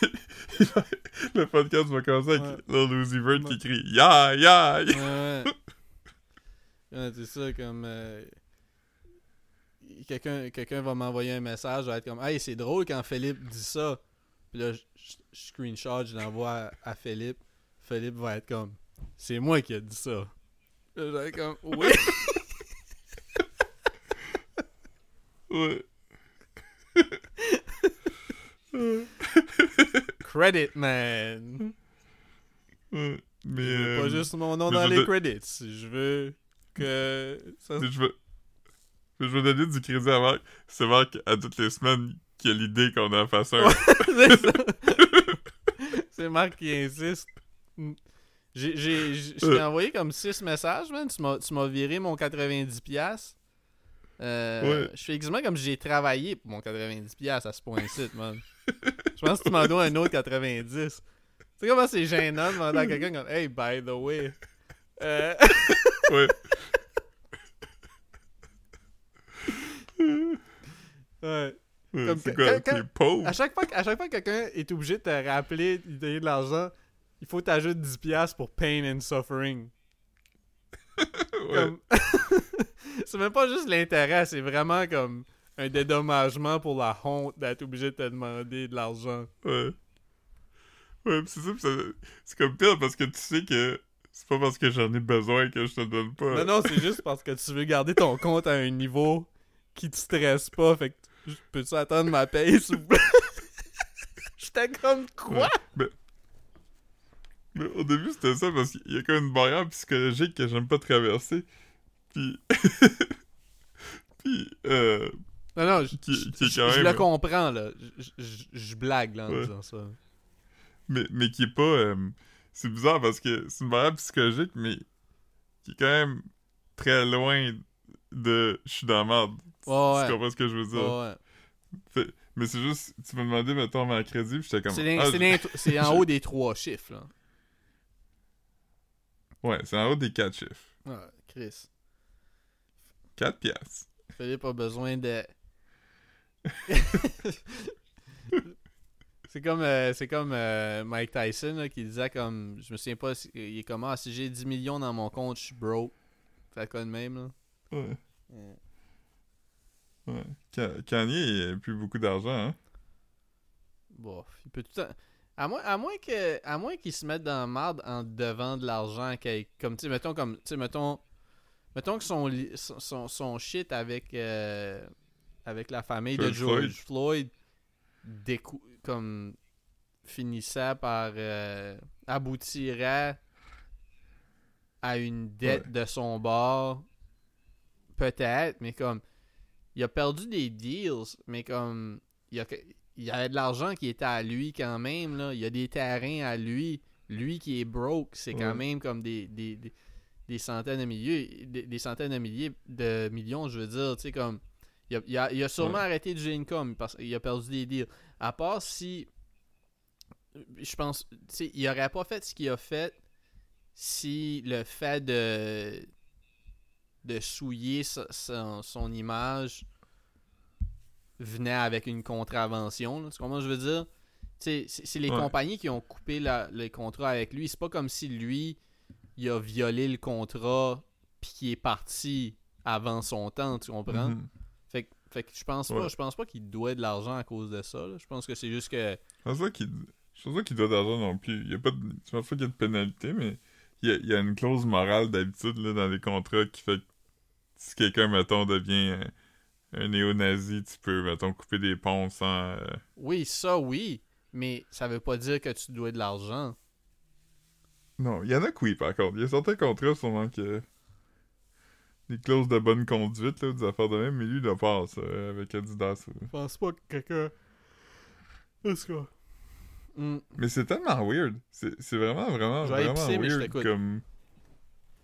Le podcast va commencer avec Ouais. Lil Ouais. qui crie Ya ya ya. Ouais, c'est ça, comme. euh, Quelqu'un va m'envoyer un message, va être comme Hey, c'est drôle quand Philippe dit ça. Puis là, je, je- je screenshot, je l'envoie à, à Philippe. Philippe va être comme C'est moi qui ai dit ça. Là, je vais être comme Oui. Ouais. Credit, man. Ouais. Mais. Je veux euh, pas juste mon nom dans les veux- credits. Je veux que. Ça... je veux. Je veux donner du crédit à Marc. C'est Marc, à toutes les semaines, qui a l'idée qu'on en fasse un. c'est Marc qui insiste. J'ai, je t'ai Euh. envoyé comme 6 messages, man. Tu m'as, viré mon 90$. Euh, Ouais. Je fais exactement comme j'ai travaillé pour mon 90$ à ce point-ci, man. Je pense que tu m'en dois un autre 90$. Tu sais comment c'est gênant de demander à quelqu'un comme Hey, by the way. Euh, Ouais. ouais. Comme que- quoi, quand- t'es pauvre? À chaque fois, que- à chaque fois que quelqu'un est obligé de te rappeler de donner de l'argent, il faut t'ajouter 10$ pour pain and suffering. Ouais. Comme- c'est même pas juste l'intérêt, c'est vraiment comme un dédommagement pour la honte d'être obligé de te demander de l'argent. Ouais. Ouais, c'est ça, c'est comme pire parce que tu sais que c'est pas parce que j'en ai besoin que je te donne pas. Non, non, c'est juste parce que tu veux garder ton compte à un niveau qui te stresse pas. Fait que tu- peux-tu attendre ma paye, s'il vous plaît? J'étais comme quoi? Ouais. Mais au début, c'était ça parce qu'il y a comme une barrière psychologique que j'aime pas traverser. Puis. Puis, euh. Non, non, je, Qui- qui le comprends, là. Je, blague, là, en Ouais. disant ça. Mais, mais qui est pas. euh, c'est bizarre parce que c'est une barrière psychologique, mais qui est quand même très loin de. Je suis dans la merde. Ouais, ouais. Tu comprends ce que je veux dire? Ouais, ouais. Fait- mais c'est juste. Tu m'as demandé, mettons, ma crédit, puis j'étais comme. C'est ah, en haut des trois chiffres, là. Ouais, c'est en haut des quatre chiffres. Ouais, Chris. 4 piastres. Philippe a besoin de c'est comme, euh, c'est comme euh, Mike Tyson là, qui disait comme. Je me souviens pas, il est comment si j'ai 10 millions dans mon compte, je suis broke. Fait quoi de même là. Ouais. Ouais. Ouais. Ka- Kanye, il a plus beaucoup d'argent, hein? Bof, il peut tout À moins, à moins que, à moins qu'il se mette dans la merde en devant de l'argent, comme tu mettons comme, tu mettons, mettons que son, son, son, son shit avec, euh, avec la famille de George Floyd, décou- comme finissait par euh, aboutirait à une dette de son bord, peut-être, mais comme il a perdu des deals, mais comme il y a, il y avait de l'argent qui était à lui quand même là, il y a des terrains à lui, lui qui est broke, c'est quand même comme des, des, des, des centaines de milliers, des, des centaines de milliers de millions, je veux dire, tu sais comme il a, il a- il a sûrement Ouais. arrêté du income parce qu'il a perdu des deals. À part si je pense il aurait pas fait ce qu'il a fait si le fait de de souiller son, son image venait avec une contravention. Tu comprends ce que je veux dire? C'est les Ouais. compagnies qui ont coupé la- le contrat avec lui. C'est pas comme si lui, il a violé le contrat puis qu'il est parti avant son temps, tu comprends? Mhm. Que- fait que je pense pas, je pense pas qu'il doit de l'argent à cause de ça. là. Je pense que c'est juste que Je pense pas qu'il je pense pas qu'il doit d'argent non plus. Il y a pas de... Je pense pas qu'il y a de pénalité, mais il y a, il y a une clause morale d'habitude dans les contrats qui fait que si quelqu'un, mettons, devient un, un néo-nazi, tu peux, mettons, couper des ponts sans... euh, oui, ça oui, mais ça veut pas dire que tu dois de l'argent. Non, il y en a que oui, par contre. Il y a certains contrats, sûrement, que... Des clauses de bonne conduite, là, des affaires de même, mais lui, il a pas ça, avec Adidas. Je pense pas que quelqu'un. Est-ce que. Hmm. Mais c'est tellement weird. C'est c'est vraiment, vraiment, vraiment épicer, mais je weird t'écoute. comme...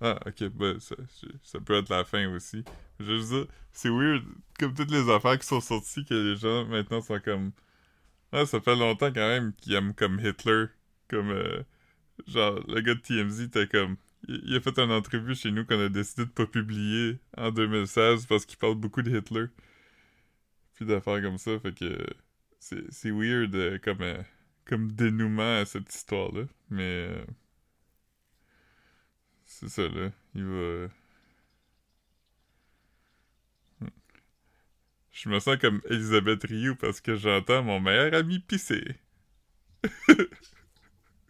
Ah, ok, ben, ça, ça peut être la fin aussi. Je veux juste dire, c'est weird, comme toutes les affaires qui sont sorties, que les gens, maintenant, sont comme... Ah, ça fait longtemps, quand même, qu'ils aiment comme Hitler, comme... euh, genre, le gars de TMZ était comme... Il, a fait une entrevue chez nous qu'on a décidé de pas publier en 2016 parce qu'il parle beaucoup de Hitler. Puis d'affaires comme ça, fait que... C'est weird euh, comme... euh, comme dénouement à cette histoire-là. Mais euh, c'est ça, là. Il va. hmm. Je me sens comme Elisabeth Rioux parce que j'entends mon meilleur ami pisser.